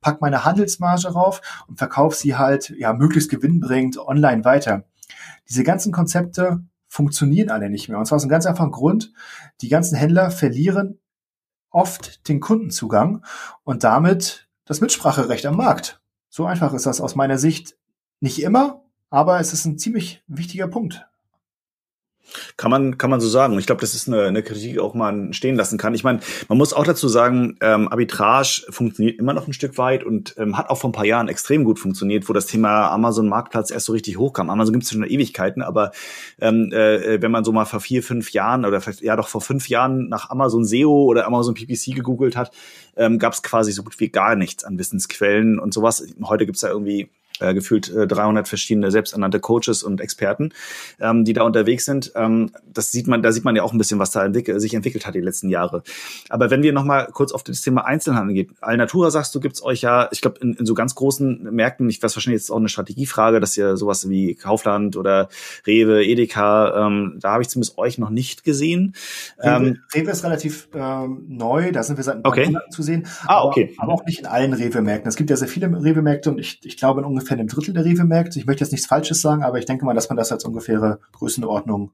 Speaker 2: pack meine Handelsmarge rauf und verkaufe sie halt ja möglichst gewinnbringend online weiter. Diese ganzen Konzepte funktionieren alle nicht mehr. Und zwar aus einem ganz einfachen Grund. Die ganzen Händler verlieren oft den Kundenzugang und damit das Mitspracherecht am Markt. So einfach ist das aus meiner Sicht nicht immer, aber es ist ein ziemlich wichtiger Punkt.
Speaker 1: Kann man, kann man so sagen. Ich glaube, das ist eine, eine Kritik, auch man stehen lassen kann. Ich meine, man muss auch dazu sagen, ähm, Arbitrage funktioniert immer noch ein Stück weit und ähm, hat auch vor ein paar Jahren extrem gut funktioniert, wo das Thema Amazon Marktplatz erst so richtig hochkam. Amazon gibt es schon Ewigkeiten, aber ähm, äh, wenn man so mal vor vier, fünf Jahren oder ja doch vor fünf Jahren nach Amazon SEO oder Amazon PPC gegoogelt hat, ähm, gab es quasi so gut wie gar nichts an Wissensquellen und sowas. Heute gibt's da irgendwie äh, gefühlt äh, 300 verschiedene selbsternannte Coaches und Experten, ähm, die da unterwegs sind. Ähm, das sieht man, da sieht man ja auch ein bisschen, was da entwickelt, sich entwickelt hat die letzten Jahre. Aber wenn wir noch mal kurz auf das Thema Einzelhandel gehen, Alnatura sagst du, gibt's euch ja, ich glaube in, in so ganz großen Märkten, ich weiß wahrscheinlich jetzt auch eine Strategiefrage, dass ihr sowas wie Kaufland oder Rewe, Edeka, ähm, da habe ich zumindest euch noch nicht gesehen.
Speaker 2: Rewe, ähm, Rewe ist relativ ähm, neu, da sind wir seit ein
Speaker 1: paar okay.
Speaker 2: Monaten zu sehen.
Speaker 1: Ah, okay.
Speaker 2: Aber, aber auch nicht in allen Rewe-Märkten. Es gibt ja sehr viele Rewe-Märkte und ich, ich glaube in ungefähr ungefähr einem Drittel der Rewe-Märkte. Ich möchte jetzt nichts Falsches sagen, aber ich denke mal, dass man das als ungefähre Größenordnung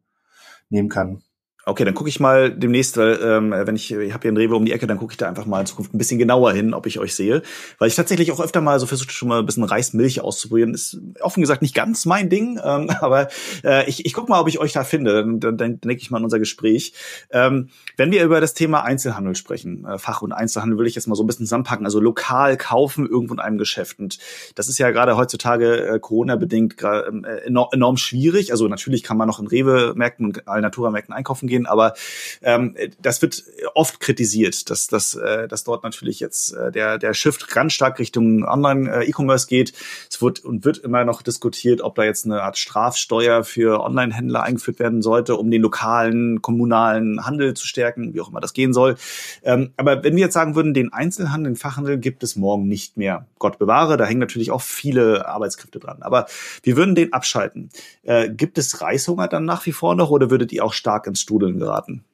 Speaker 2: nehmen kann.
Speaker 1: Okay, dann gucke ich mal demnächst, weil ähm, wenn ich, ich habe hier einen Rewe um die Ecke, dann gucke ich da einfach mal in Zukunft ein bisschen genauer hin, ob ich euch sehe. Weil ich tatsächlich auch öfter mal so versucht schon mal ein bisschen Reismilch auszuprobieren. Ist offen gesagt nicht ganz mein Ding, ähm, *laughs* aber äh, ich, ich gucke mal, ob ich euch da finde. Dann, dann, dann denke ich mal an unser Gespräch. Ähm, wenn wir über das Thema Einzelhandel sprechen, äh, Fach- und Einzelhandel, will ich jetzt mal so ein bisschen zusammenpacken. Also lokal kaufen irgendwo in einem Geschäft. Und das ist ja gerade heutzutage äh, Corona-bedingt äh, enorm, enorm schwierig. Also natürlich kann man noch in Rewe-Märkten und Alnatura-Märkten einkaufen gehen gehen, aber ähm, das wird oft kritisiert, dass, dass, äh, dass dort natürlich jetzt äh, der, der Shift ganz stark Richtung Online-E-Commerce geht. Es wird und wird immer noch diskutiert, ob da jetzt eine Art Strafsteuer für Online-Händler eingeführt werden sollte, um den lokalen, kommunalen Handel zu stärken, wie auch immer das gehen soll. Ähm, aber wenn wir jetzt sagen würden, den Einzelhandel, den Fachhandel gibt es morgen nicht mehr. Gott bewahre, da hängen natürlich auch viele Arbeitskräfte dran. Aber wir würden den abschalten. Äh, gibt es Reishunger dann nach wie vor noch oder würdet ihr auch stark ins Studio Strudeln geraten?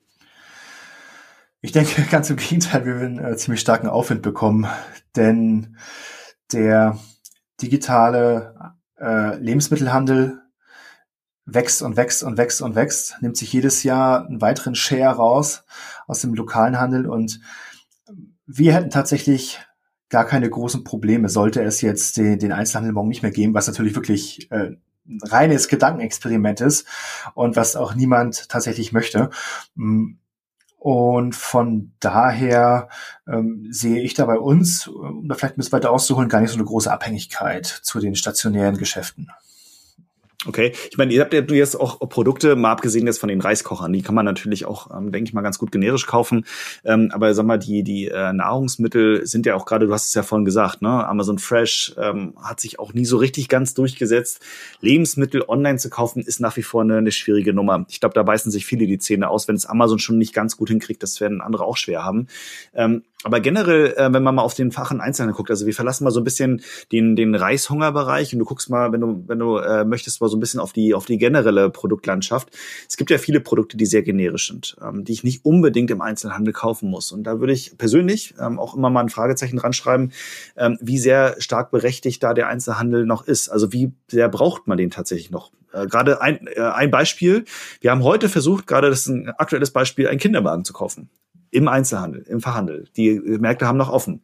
Speaker 2: Ich denke *laughs* ganz im Gegenteil, wir werden äh, ziemlich starken Aufwind bekommen, denn der digitale äh, Lebensmittelhandel wächst und wächst und wächst und wächst, nimmt sich jedes Jahr einen weiteren Share raus aus dem lokalen Handel und wir hätten tatsächlich gar keine großen Probleme, sollte es jetzt den, den Einzelhandel morgen nicht mehr geben, was natürlich wirklich äh, reines Gedankenexperiment ist und was auch niemand tatsächlich möchte. Mm, und von daher ähm, sehe ich da bei uns, um da vielleicht ein bisschen weiter auszuholen, gar nicht so eine große Abhängigkeit zu den stationären Geschäften.
Speaker 1: Okay, ich meine, ihr habt ja jetzt auch Produkte, mal abgesehen jetzt von den Reiskochern, die kann man natürlich auch, ähm, denke ich mal, ganz gut generisch kaufen. Ähm, aber sag mal, die die äh, Nahrungsmittel sind ja auch gerade, du hast es ja vorhin gesagt, ne, Amazon Fresh ähm, hat sich auch nie so richtig ganz durchgesetzt. Lebensmittel online zu kaufen ist nach wie vor eine, eine schwierige Nummer. Ich glaube, da beißen sich viele die Zähne aus, wenn es Amazon schon nicht ganz gut hinkriegt, das werden andere auch schwer haben. Ähm, aber generell, äh, wenn man mal auf den Fach und Einzelnen guckt, also wir verlassen mal so ein bisschen den, den Reishungerbereich und du guckst mal, wenn du, wenn du äh, möchtest, mal so ein bisschen auf die, auf die generelle Produktlandschaft. Es gibt ja viele Produkte, die sehr generisch sind, ähm, die ich nicht unbedingt im Einzelhandel kaufen muss. Und da würde ich persönlich ähm, auch immer mal ein Fragezeichen dran schreiben, ähm, wie sehr stark berechtigt da der Einzelhandel noch ist. Also wie sehr braucht man den tatsächlich noch? Äh, gerade ein, äh, ein Beispiel. Wir haben heute versucht, gerade das ist ein aktuelles Beispiel, einen Kinderwagen zu kaufen im Einzelhandel, im Fachhandel. Die Märkte haben noch offen.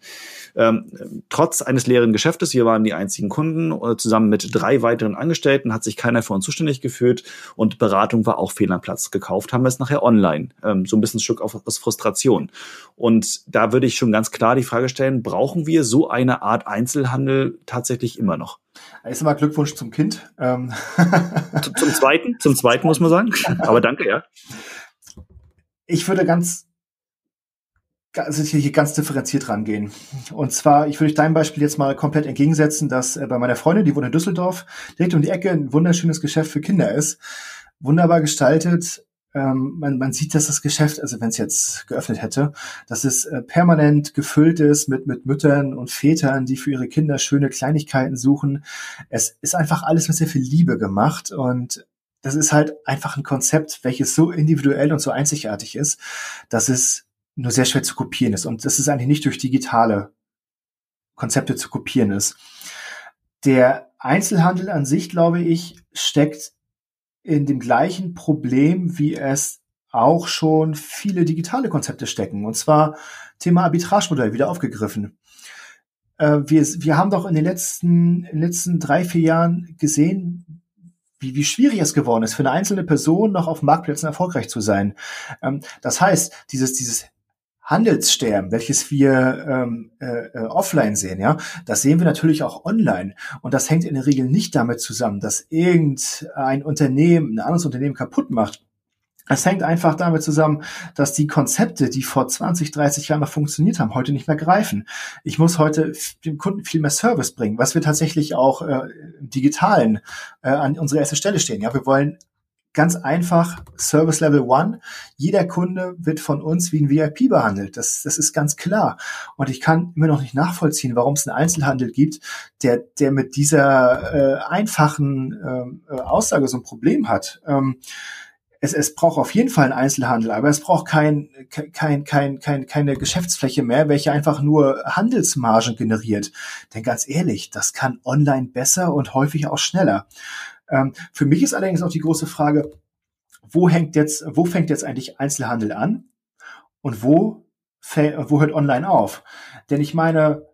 Speaker 1: Ähm, trotz eines leeren Geschäftes, wir waren die einzigen Kunden, äh, zusammen mit drei weiteren Angestellten hat sich keiner für uns zuständig gefühlt und Beratung war auch fehl am Platz. Gekauft haben wir es nachher online, ähm, so ein bisschen ein Stück aus Frustration. Und da würde ich schon ganz klar die Frage stellen, brauchen wir so eine Art Einzelhandel tatsächlich immer noch?
Speaker 2: Erstmal Glückwunsch zum Kind. Ähm. *laughs*
Speaker 1: Zum, zum zweiten, zum zweiten muss man sagen. Aber danke, ja.
Speaker 2: Ich würde ganz also hier ganz differenziert rangehen. Und zwar, ich würde deinem Beispiel jetzt mal komplett entgegensetzen, dass äh, bei meiner Freundin, die wohnt in Düsseldorf, direkt um die Ecke ein wunderschönes Geschäft für Kinder ist. Wunderbar gestaltet. Ähm, man, man sieht, dass das Geschäft, also wenn es jetzt geöffnet hätte, dass es äh, permanent gefüllt ist mit, mit Müttern und Vätern, die für ihre Kinder schöne Kleinigkeiten suchen. Es ist einfach alles mit sehr viel Liebe gemacht und das ist halt einfach ein Konzept, welches so individuell und so einzigartig ist, dass es nur sehr schwer zu kopieren ist. Und das ist eigentlich nicht durch digitale Konzepte zu kopieren ist. Der Einzelhandel an sich, glaube ich, steckt in dem gleichen Problem, wie es auch schon viele digitale Konzepte stecken. Und zwar Thema Arbitragemodell wieder aufgegriffen. Äh, wir, wir haben doch in den letzten, in den letzten drei, vier Jahren gesehen, wie, wie schwierig es geworden ist, für eine einzelne Person noch auf Marktplätzen erfolgreich zu sein. Ähm, das heißt, dieses, dieses Handelssterben, welches wir ähm, äh, äh, offline sehen, ja, das sehen wir natürlich auch online. Und das hängt in der Regel nicht damit zusammen, dass irgendein Unternehmen ein anderes Unternehmen kaputt macht. Es hängt einfach damit zusammen, dass die Konzepte, die vor 20, 30 Jahren noch funktioniert haben, heute nicht mehr greifen. Ich muss heute dem Kunden viel mehr Service bringen, was wir tatsächlich auch äh, im Digitalen äh, an unsere erste Stelle stehen. Ja, wir wollen Ganz einfach, Service Level One. Jeder Kunde wird von uns wie ein VIP behandelt. Das, das ist ganz klar. Und ich kann immer noch nicht nachvollziehen, warum es einen Einzelhandel gibt, der, der mit dieser äh, einfachen ähm, äh, Aussage so ein Problem hat. Ähm, es, es braucht auf jeden Fall einen Einzelhandel, aber es braucht kein, kein, kein, kein, keine Geschäftsfläche mehr, welche einfach nur Handelsmargen generiert. Denn ganz ehrlich, das kann online besser und häufig auch schneller. Ähm, für mich ist allerdings auch die große Frage, wo hängt jetzt, wo fängt jetzt eigentlich Einzelhandel an und wo, wo hört online auf? Denn ich meine,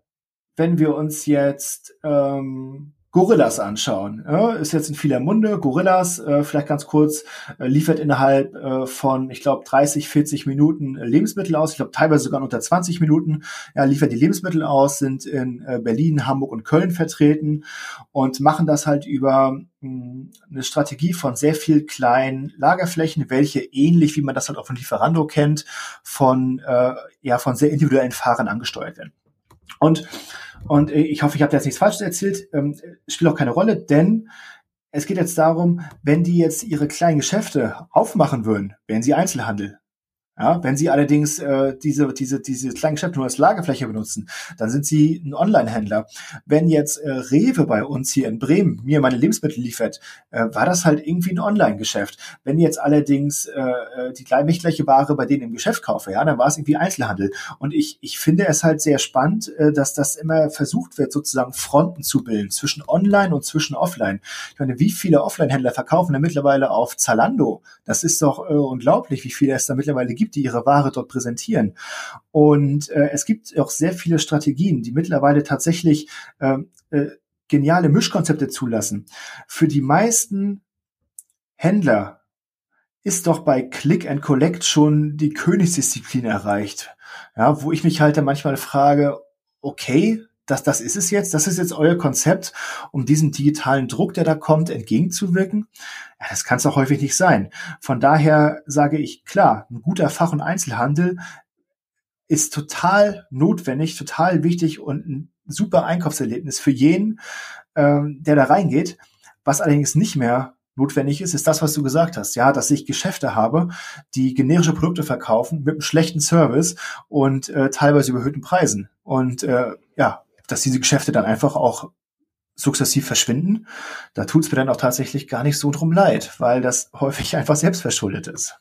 Speaker 2: wenn wir uns jetzt ähm, Gorillas anschauen. Ja, ist jetzt in vieler Munde. Gorillas, äh, vielleicht ganz kurz, äh, liefert innerhalb äh, von, ich glaube, 30, 40 Minuten äh, Lebensmittel aus. Ich glaube, teilweise sogar unter 20 Minuten. Ja, liefert die Lebensmittel aus, sind in äh, Berlin, Hamburg und Köln vertreten und machen das halt über eine Strategie von sehr viel kleinen Lagerflächen, welche ähnlich wie man das halt auch von Lieferando kennt, von äh, ja von sehr individuellen Fahrern angesteuert werden. Und und ich hoffe, ich habe jetzt nichts Falsches erzählt. Ähm, spielt auch keine Rolle, denn es geht jetzt darum, wenn die jetzt ihre kleinen Geschäfte aufmachen würden, wären sie Einzelhandel. Ja, wenn Sie allerdings äh, diese, diese, diese kleinen Geschäfte nur als Lagerfläche benutzen, dann sind Sie ein Online-Händler. Wenn jetzt äh, Rewe bei uns hier in Bremen mir meine Lebensmittel liefert, äh, war das halt irgendwie ein Online-Geschäft. Wenn jetzt allerdings äh, äh die gleiche Ware bei denen im Geschäft kaufe, ja, dann war es irgendwie Einzelhandel. Und ich, ich finde es halt sehr spannend, äh, dass das immer versucht wird, sozusagen Fronten zu bilden zwischen Online und zwischen Offline. Ich meine, wie viele Offline-Händler verkaufen da mittlerweile auf Zalando? Das ist doch äh, unglaublich, wie viele es da mittlerweile gibt gibt, die ihre Ware dort präsentieren. Und äh, es gibt auch sehr viele Strategien, die mittlerweile tatsächlich ähm, äh, geniale Mischkonzepte zulassen. Für die meisten Händler ist doch bei Click and Collect schon die Königsdisziplin erreicht. Ja, wo ich mich halt dann manchmal frage, okay, das, das ist es jetzt, das ist jetzt euer Konzept, um diesem digitalen Druck, der da kommt, entgegenzuwirken. Ja, das kann es doch häufig nicht sein. Von daher sage ich, klar, ein guter Fach- und Einzelhandel ist total notwendig, total wichtig und ein super Einkaufserlebnis für jeden, ähm, der da reingeht. Was allerdings nicht mehr notwendig ist, ist das, was du gesagt hast. Ja, dass ich Geschäfte habe, die generische Produkte verkaufen mit einem schlechten Service und äh, teilweise überhöhten Preisen. Und äh, ja, dass diese Geschäfte dann einfach auch sukzessiv verschwinden. Da tut es mir dann auch tatsächlich gar nicht so drum leid, weil das häufig *laughs* einfach selbstverschuldet ist.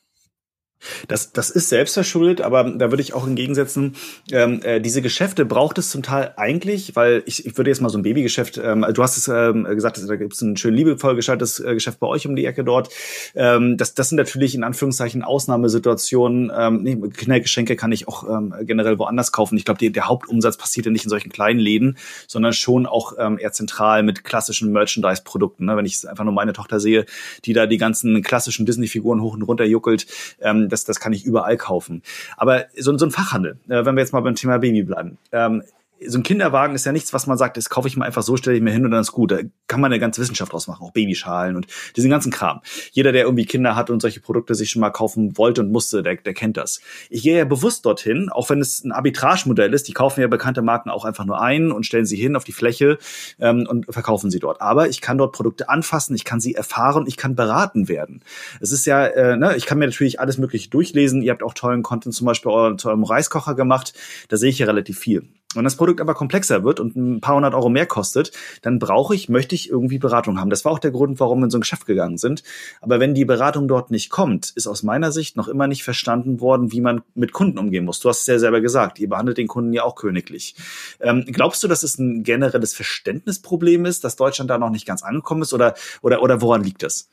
Speaker 1: Das, das ist selbstverschuldet, aber da würde ich auch entgegensetzen, ähm, äh, diese Geschäfte braucht es zum Teil eigentlich, weil ich, ich würde jetzt mal so ein Babygeschäft, ähm, du hast es ähm, gesagt, da gibt es ein schön liebevoll gestaltetes äh, Geschäft bei euch um die Ecke dort. Ähm, das, das sind natürlich in Anführungszeichen Ausnahmesituationen. Ähm, nee, Kindergeschenke kann ich auch ähm, generell woanders kaufen. Ich glaube, der Hauptumsatz passiert ja nicht in solchen kleinen Läden, sondern schon auch ähm, eher zentral mit klassischen Merchandise-Produkten. Ne? Wenn ich einfach nur meine Tochter sehe, die da die ganzen klassischen Disney-Figuren hoch und runter juckelt, ähm, das, das kann ich überall kaufen. Aber so, so ein Fachhandel, äh, wenn wir jetzt mal beim Thema Baby bleiben, ähm, so ein Kinderwagen ist ja nichts, was man sagt, das kaufe ich mal einfach so, stelle ich mir hin und dann ist gut. Da kann man eine ganze Wissenschaft draus machen, auch Babyschalen und diesen ganzen Kram. Jeder, der irgendwie Kinder hat und solche Produkte sich schon mal kaufen wollte und musste, der, der kennt das. Ich gehe ja bewusst dorthin, auch wenn es ein Arbitragemodell ist, die kaufen ja bekannte Marken auch einfach nur ein und stellen sie hin auf die Fläche ähm, und verkaufen sie dort. Aber ich kann dort Produkte anfassen, ich kann sie erfahren, ich kann beraten werden. Es ist ja, äh, ne, ich kann mir natürlich alles Mögliche durchlesen. Ihr habt auch tollen Content zum Beispiel zu eurem Reiskocher gemacht. Da sehe ich ja relativ viel. Wenn das Produkt aber komplexer wird und ein paar hundert Euro mehr kostet, dann brauche ich, möchte ich irgendwie Beratung haben. Das war auch der Grund, warum wir in so ein Geschäft gegangen sind. Aber wenn die Beratung dort nicht kommt, ist aus meiner Sicht noch immer nicht verstanden worden, wie man mit Kunden umgehen muss. Du hast es ja selber gesagt, ihr behandelt den Kunden ja auch königlich. Ähm, glaubst du, dass es ein generelles Verständnisproblem ist, dass Deutschland da noch nicht ganz angekommen ist oder, oder, oder woran liegt das?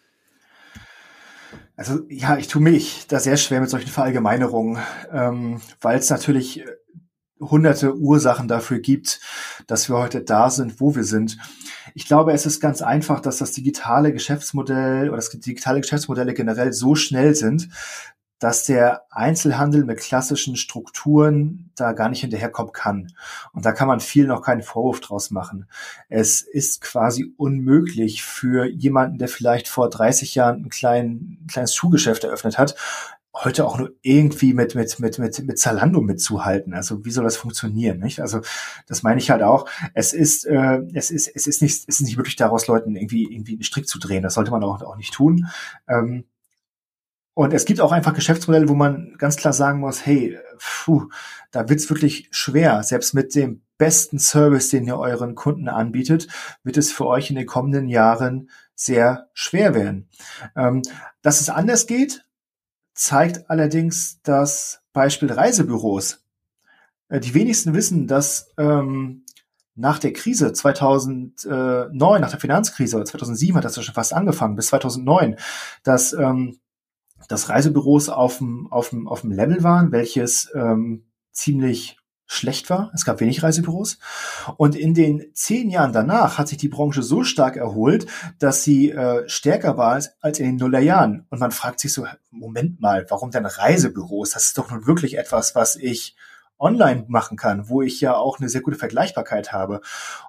Speaker 2: Also ja, ich tue mich da sehr schwer mit solchen Verallgemeinerungen, ähm, weil es natürlich hunderte Ursachen dafür gibt, dass wir heute da sind, wo wir sind. Ich glaube, es ist ganz einfach, dass das digitale Geschäftsmodell oder das digitale Geschäftsmodelle generell so schnell sind, dass der Einzelhandel mit klassischen Strukturen da gar nicht hinterherkommen kann. Und da kann man viel noch keinen Vorwurf draus machen. Es ist quasi unmöglich für jemanden, der vielleicht vor 30 Jahren ein klein, kleines Schuhgeschäft eröffnet hat, heute auch nur irgendwie mit, mit, mit, mit, mit Zalando mitzuhalten. Also wie soll das funktionieren? Nicht? Also das meine ich halt auch. Es ist, äh, es ist, es ist nicht, es ist nicht wirklich daraus, Leuten irgendwie, irgendwie einen Strick zu drehen. Das sollte man auch, auch nicht tun. Ähm, und es gibt auch einfach Geschäftsmodelle, wo man ganz klar sagen muss, hey, puh, da wird's wirklich schwer. Selbst mit dem besten Service, den ihr euren Kunden anbietet, wird es für euch in den kommenden Jahren sehr schwer werden. Ähm, dass es anders geht, zeigt allerdings das Beispiel Reisebüros. Äh, die wenigsten wissen, dass ähm, nach der Krise 2009, nach der Finanzkrise, 2007 hat das ja schon fast angefangen, bis 2009, dass ähm, dass Reisebüros auf dem, auf dem, auf dem Level waren, welches ähm, ziemlich schlecht war. Es gab wenig Reisebüros. Und in den zehn Jahren danach hat sich die Branche so stark erholt, dass sie äh, stärker war als, als in den Nullerjahren. Und man fragt sich so, Moment mal, warum denn Reisebüros? Das ist doch nun wirklich etwas, was ich online machen kann, wo ich ja auch eine sehr gute Vergleichbarkeit habe.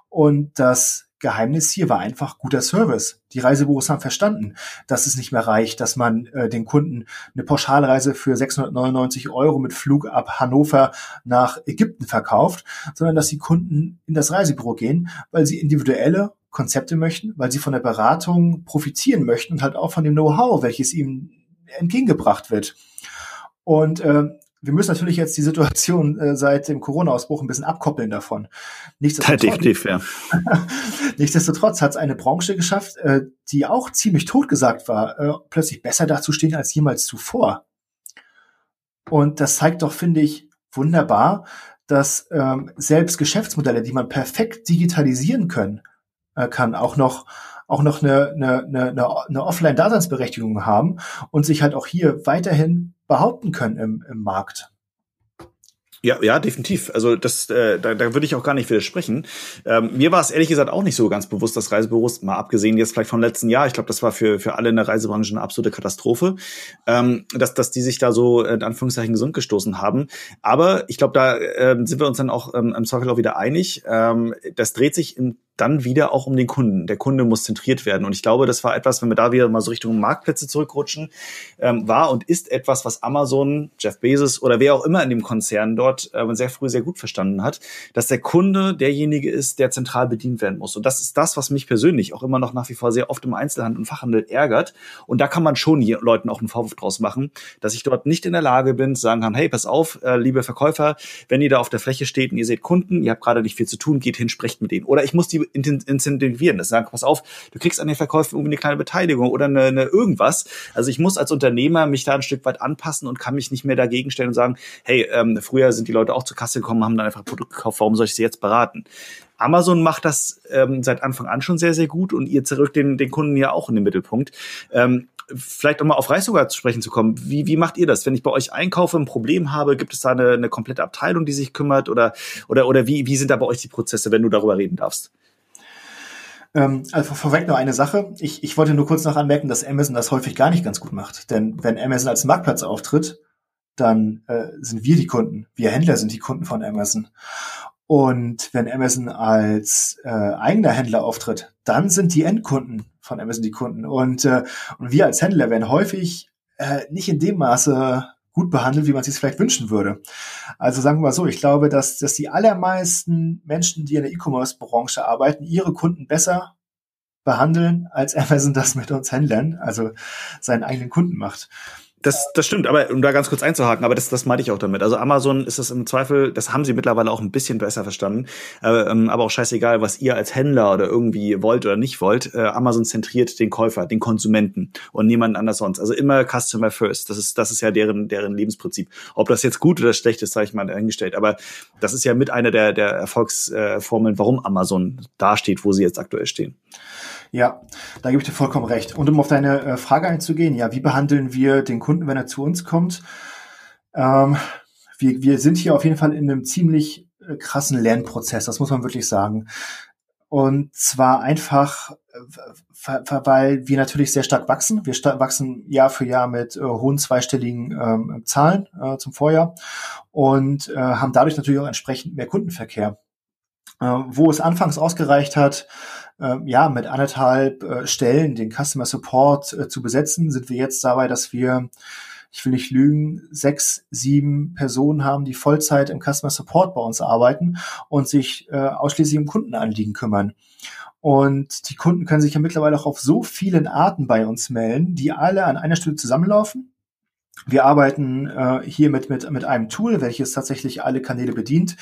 Speaker 2: Und das Geheimnis hier war einfach guter Service. Die Reisebüros haben verstanden, dass es nicht mehr reicht, dass man äh, den Kunden eine Pauschalreise für 699 Euro mit Flug ab Hannover nach Ägypten verkauft, sondern dass die Kunden in das Reisebüro gehen, weil sie individuelle Konzepte möchten, weil sie von der Beratung profitieren möchten und halt auch von dem Know-how, welches ihnen entgegengebracht wird. Und äh, wir müssen natürlich jetzt die Situation äh, seit dem Corona-Ausbruch ein bisschen abkoppeln davon.
Speaker 1: Nichtsdestotrotz, Definitiv, ja. *laughs*
Speaker 2: Nichtsdestotrotz hat es eine Branche geschafft, äh, die auch ziemlich totgesagt war, äh, plötzlich besser dazustehen als jemals zuvor. Und das zeigt doch, finde ich, wunderbar, dass ähm, selbst Geschäftsmodelle, die man perfekt digitalisieren können, äh, kann, auch noch auch noch eine, eine, eine, eine Offline-Daseinsberechtigung haben und sich halt auch hier weiterhin behaupten können im, im Markt.
Speaker 1: Ja, ja, definitiv. Also das, äh, da, da würde ich auch gar nicht widersprechen. Ähm, mir war es ehrlich gesagt auch nicht so ganz bewusst, dass Reisebüros, mal abgesehen jetzt vielleicht vom letzten Jahr, ich glaube, das war für, für alle in der Reisebranche eine absolute Katastrophe, ähm, dass, dass die sich da so in Anführungszeichen gesund gestoßen haben. Aber ich glaube, da äh, sind wir uns dann auch ähm, im Zweifel auch wieder einig. Ähm, das dreht sich im dann wieder auch um den Kunden. Der Kunde muss zentriert werden. Und ich glaube, das war etwas, wenn wir da wieder mal so Richtung Marktplätze zurückrutschen, ähm, war und ist etwas, was Amazon, Jeff Bezos oder wer auch immer in dem Konzern dort äh, sehr früh sehr gut verstanden hat, dass der Kunde derjenige ist, der zentral bedient werden muss. Und das ist das, was mich persönlich auch immer noch nach wie vor sehr oft im Einzelhandel und Fachhandel ärgert. Und da kann man schon Leuten auch einen Vorwurf draus machen, dass ich dort nicht in der Lage bin, zu sagen kann, hey, pass auf, äh, liebe Verkäufer, wenn ihr da auf der Fläche steht und ihr seht Kunden, ihr habt gerade nicht viel zu tun, geht hin, sprecht mit denen. Oder ich muss die incentivieren. Das sagen, pass auf, du kriegst an den Verkäufen irgendwie eine kleine Beteiligung oder eine, eine irgendwas. Also ich muss als Unternehmer mich da ein Stück weit anpassen und kann mich nicht mehr dagegen stellen und sagen, hey, ähm, früher sind die Leute auch zur Kasse gekommen, haben dann einfach Produkt gekauft, warum soll ich sie jetzt beraten? Amazon macht das ähm, seit Anfang an schon sehr, sehr gut und ihr zurück den, den Kunden ja auch in den Mittelpunkt. Ähm, vielleicht um mal auf Reissogar zu sprechen zu kommen. Wie, wie macht ihr das? Wenn ich bei euch einkaufe, ein Problem habe, gibt es da eine, eine komplette Abteilung, die sich kümmert oder, oder, oder wie, wie sind da bei euch die Prozesse, wenn du darüber reden darfst?
Speaker 2: Ähm, also vorweg nur eine Sache. Ich, ich wollte nur kurz noch anmerken, dass Amazon das häufig gar nicht ganz gut macht. Denn wenn Amazon als Marktplatz auftritt, dann äh, sind wir die Kunden. Wir Händler sind die Kunden von Amazon. Und wenn Amazon als äh, eigener Händler auftritt, dann sind die Endkunden von Amazon die Kunden. Und, äh, und wir als Händler werden häufig äh, nicht in dem Maße gut behandelt, wie man sich vielleicht wünschen würde. Also sagen wir mal so, ich glaube, dass, dass die allermeisten Menschen, die in der E-Commerce-Branche arbeiten, ihre Kunden besser behandeln, als Amazon das mit uns Händlern, also seinen eigenen Kunden macht.
Speaker 1: Das, das stimmt, aber um da ganz kurz einzuhaken, aber das, das meinte ich auch damit. Also Amazon ist das im Zweifel, das haben sie mittlerweile auch ein bisschen besser verstanden. Äh, ähm, aber auch scheißegal, was ihr als Händler oder irgendwie wollt oder nicht wollt. Äh, Amazon zentriert den Käufer, den Konsumenten und niemand anders sonst. Also immer Customer First. Das ist, das ist ja deren, deren Lebensprinzip. Ob das jetzt gut oder schlecht ist, sage ich mal dahingestellt. Aber das ist ja mit einer der, der Erfolgsformeln, warum Amazon da steht, wo sie jetzt aktuell stehen.
Speaker 2: Ja, da gebe ich dir vollkommen recht. Und um auf deine äh, Frage einzugehen, ja, wie behandeln wir den Kunden, wenn er zu uns kommt? Ähm, wir, wir sind hier auf jeden Fall in einem ziemlich äh, krassen Lernprozess, das muss man wirklich sagen. Und zwar einfach, äh, weil wir natürlich sehr stark wachsen. Wir wachsen Jahr für Jahr mit äh, hohen zweistelligen ähm, Zahlen äh, zum Vorjahr und äh, haben dadurch natürlich auch entsprechend mehr Kundenverkehr. Wo es anfangs ausgereicht hat, äh, ja, mit anderthalb äh, Stellen den Customer Support äh, zu besetzen, sind wir jetzt dabei, dass wir ich will nicht lügen, sechs, sieben Personen haben, die Vollzeit im Customer Support bei uns arbeiten und sich äh, ausschließlich um Kundenanliegen kümmern. Und die Kunden können sich ja mittlerweile auch auf so vielen Arten bei uns melden, die alle an einer Stelle zusammenlaufen wir arbeiten äh, hier mit, mit, mit einem Tool, welches tatsächlich alle Kanäle bedient.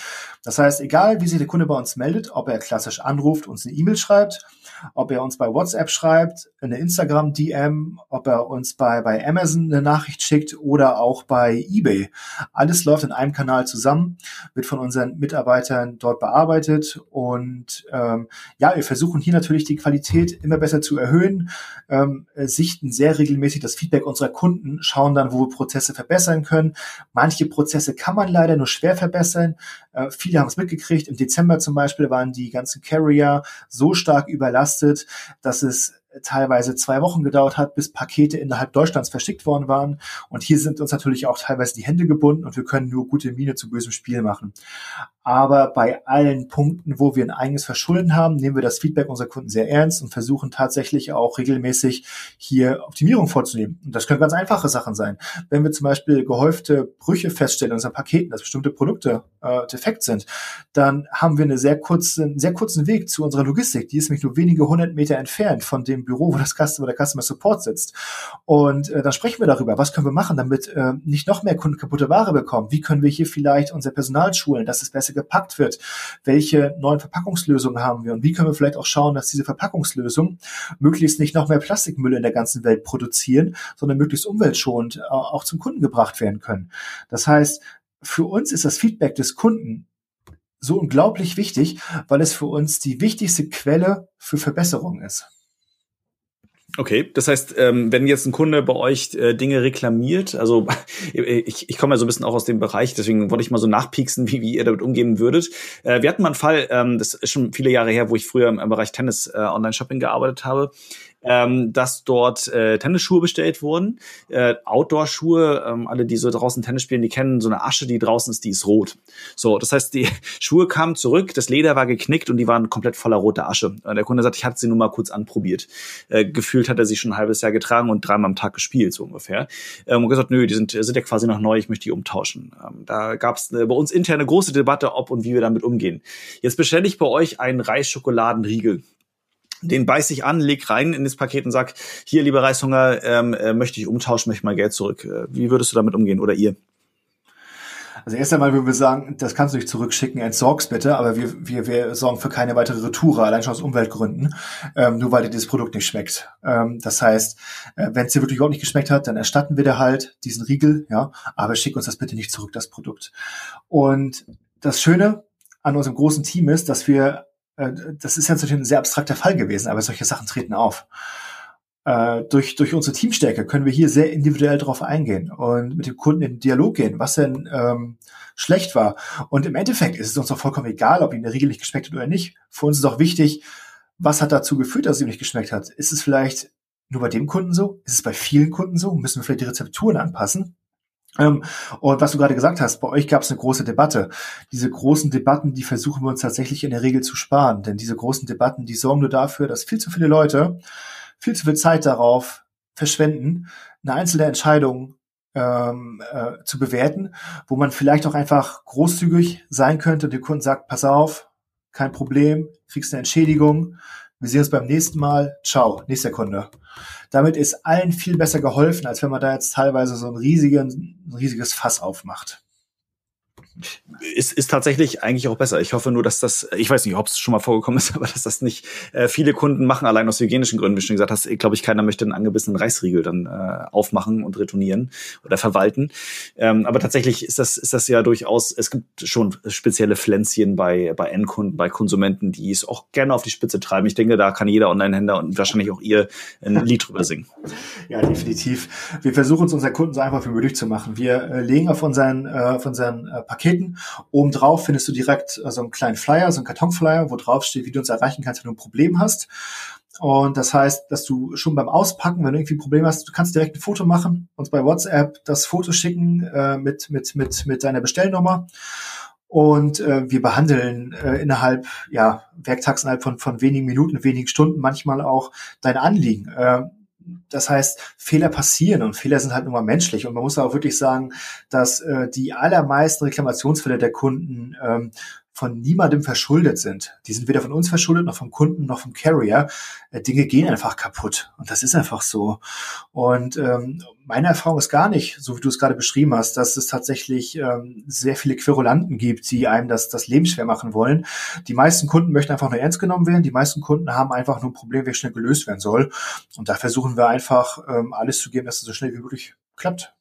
Speaker 2: Das heißt, egal wie sich der Kunde bei uns meldet, ob er klassisch anruft, uns eine E-Mail schreibt, ob er uns bei WhatsApp schreibt, eine Instagram-DM, ob er uns bei, bei Amazon eine Nachricht schickt oder auch bei eBay. Alles läuft in einem Kanal zusammen, wird von unseren Mitarbeitern dort bearbeitet und ähm, ja, wir versuchen hier natürlich die Qualität immer besser zu erhöhen, ähm, sichten sehr regelmäßig das Feedback unserer Kunden, schauen dann, wo Prozesse verbessern können. Manche Prozesse kann man leider nur schwer verbessern. Äh, viele haben es mitgekriegt. Im Dezember zum Beispiel waren die ganzen Carrier so stark überlastet, dass es teilweise zwei Wochen gedauert hat, bis Pakete innerhalb Deutschlands verschickt worden waren. Und hier sind uns natürlich auch teilweise die Hände gebunden und wir können nur gute Miene zu bösem Spiel machen. Aber bei allen Punkten, wo wir ein eigenes Verschulden haben, nehmen wir das Feedback unserer Kunden sehr ernst und versuchen tatsächlich auch regelmäßig hier Optimierung vorzunehmen. Und das können ganz einfache Sachen sein. Wenn wir zum Beispiel gehäufte Brüche feststellen in unseren Paketen, dass bestimmte Produkte äh, defekt sind, dann haben wir einen sehr kurzen, sehr kurzen Weg zu unserer Logistik. Die ist nämlich nur wenige hundert Meter entfernt von dem Büro, wo das Customer, der Customer Support sitzt. Und äh, dann sprechen wir darüber, was können wir machen, damit äh, nicht noch mehr Kunden kaputte Ware bekommen. Wie können wir hier vielleicht unser Personal schulen, dass es besser gepackt wird? Welche neuen Verpackungslösungen haben wir? Und wie können wir vielleicht auch schauen, dass diese Verpackungslösungen möglichst nicht noch mehr Plastikmüll in der ganzen Welt produzieren, sondern möglichst umweltschonend äh, auch zum Kunden gebracht werden können. Das heißt, für uns ist das Feedback des Kunden so unglaublich wichtig, weil es für uns die wichtigste Quelle für Verbesserung ist.
Speaker 1: Okay, das heißt, ähm, wenn jetzt ein Kunde bei euch äh, Dinge reklamiert, also *laughs* ich, ich komme ja so ein bisschen auch aus dem Bereich, deswegen wollte ich mal so nachpieksen, wie, wie ihr damit umgehen würdet. Äh, wir hatten mal einen Fall, ähm, das ist schon viele Jahre her, wo ich früher im, Bereich Tennis äh, Online-Shopping gearbeitet habe ähm, dass dort äh, Tennisschuhe bestellt wurden. Äh, Outdoor-Schuhe, ähm, alle, die so draußen Tennis spielen, die kennen so eine Asche, die draußen ist, die ist rot. So, das heißt, die *laughs* Schuhe kamen zurück, das Leder war geknickt und die waren komplett voller roter Asche. Äh, der Kunde sagt, ich hatte sie nur mal kurz anprobiert. Äh, gefühlt hat er sie schon ein halbes Jahr getragen und dreimal am Tag gespielt, so ungefähr. Ähm, und gesagt, nö, die sind, sind ja quasi noch neu, ich möchte die umtauschen. Ähm, da gab es äh, bei uns interne große Debatte, ob und wie wir damit umgehen. Jetzt bestelle ich bei euch einen Reisschokoladenriegel den beiß ich an, leg rein in das Paket und sag, hier, lieber Reishunger, ähm, äh, möchte ich umtauschen, möchte mal Geld zurück. Äh, wie würdest du damit umgehen oder ihr?
Speaker 2: Also erst einmal würden wir sagen, das kannst du nicht zurückschicken, entsorg's bitte, aber wir, wir, wir sorgen für keine weitere Retoure, allein schon aus Umweltgründen, ähm, nur weil dir dieses Produkt nicht schmeckt. Ähm, das heißt, äh, wenn es dir wirklich überhaupt nicht geschmeckt hat, dann erstatten wir dir halt diesen Riegel, ja, aber schick uns das bitte nicht zurück, das Produkt. Und das Schöne an unserem großen Team ist, dass wir das ist ja natürlich ein sehr abstrakter Fall gewesen, aber solche Sachen treten auf. Äh, durch, durch unsere Teamstärke können wir hier sehr individuell drauf eingehen und mit dem Kunden in den Dialog gehen, was denn ähm, schlecht war. Und im Endeffekt ist es uns doch vollkommen egal, ob ihm der Riegel nicht geschmeckt hat oder nicht. Für uns ist auch wichtig, was hat dazu geführt, dass es ihm nicht geschmeckt hat. Ist es vielleicht nur bei dem Kunden so? Ist es bei vielen Kunden so? Müssen wir vielleicht die Rezepturen anpassen? Ähm, und was du gerade gesagt hast, bei euch gab es eine große Debatte. Diese großen Debatten, die versuchen wir uns tatsächlich in der Regel zu sparen, denn diese großen Debatten, die sorgen nur dafür, dass viel zu viele Leute viel zu viel Zeit darauf verschwenden, eine einzelne Entscheidung ähm, äh, zu bewerten, wo man vielleicht auch einfach großzügig sein könnte und der Kunde sagt, pass auf, kein Problem, kriegst eine Entschädigung, wir sehen uns beim nächsten Mal. Ciao, nächster Kunde. Damit ist allen viel besser geholfen, als wenn man da jetzt teilweise so ein, riesigen, ein riesiges Fass aufmacht.
Speaker 1: Ist, ist tatsächlich eigentlich auch besser. Ich hoffe nur, dass das, ich weiß nicht, ob es schon mal vorgekommen ist, *laughs* aber dass das nicht äh, viele Kunden machen, allein aus hygienischen Gründen, wie du schon gesagt hast. Ich glaube, ich keiner möchte einen angebissenen Reisriegel dann äh, aufmachen und retournieren oder verwalten. Ähm, aber tatsächlich ist das, ist das ja durchaus, es gibt schon spezielle Pflänzchen bei, bei Endkunden, bei Konsumenten, die es auch gerne auf die Spitze treiben. Ich denke, da kann jeder Online-Händler und wahrscheinlich auch ihr ein *laughs* Lied drüber singen.
Speaker 2: Ja, definitiv. Wir versuchen es unseren Kunden so einfach wie möglich zu machen. Wir äh, legen auf unseren, äh, auf unseren äh, Paketen Obendrauf findest du direkt äh, so einen kleinen Flyer, so einen Kartonflyer, wo drauf steht, wie du uns erreichen kannst, wenn du ein Problem hast. Und das heißt, dass du schon beim Auspacken, wenn du irgendwie ein Problem hast, du kannst direkt ein Foto machen, uns bei WhatsApp das Foto schicken äh, mit, mit, mit, mit deiner Bestellnummer. Und äh, wir behandeln äh, innerhalb, ja, Werktags innerhalb von, von wenigen Minuten, wenigen Stunden manchmal auch dein Anliegen. Äh, das heißt, Fehler passieren und Fehler sind halt nun mal menschlich. Und man muss auch wirklich sagen, dass äh, die allermeisten Reklamationsfälle der Kunden ähm, von niemandem verschuldet sind. Die sind weder von uns verschuldet, noch vom Kunden, noch vom Carrier. Äh, Dinge gehen einfach kaputt. Und das ist einfach so. Und ähm, meine Erfahrung ist gar nicht, so wie du es gerade beschrieben hast, dass es tatsächlich ähm, sehr viele Querulanten gibt, die einem das, das Leben schwer machen wollen. Die meisten Kunden möchten einfach nur ernst genommen werden. Die meisten Kunden haben einfach nur ein Problem, wie schnell gelöst werden soll. Und da versuchen wir einfach, ähm, alles zu geben, dass es so schnell wie möglich klappt.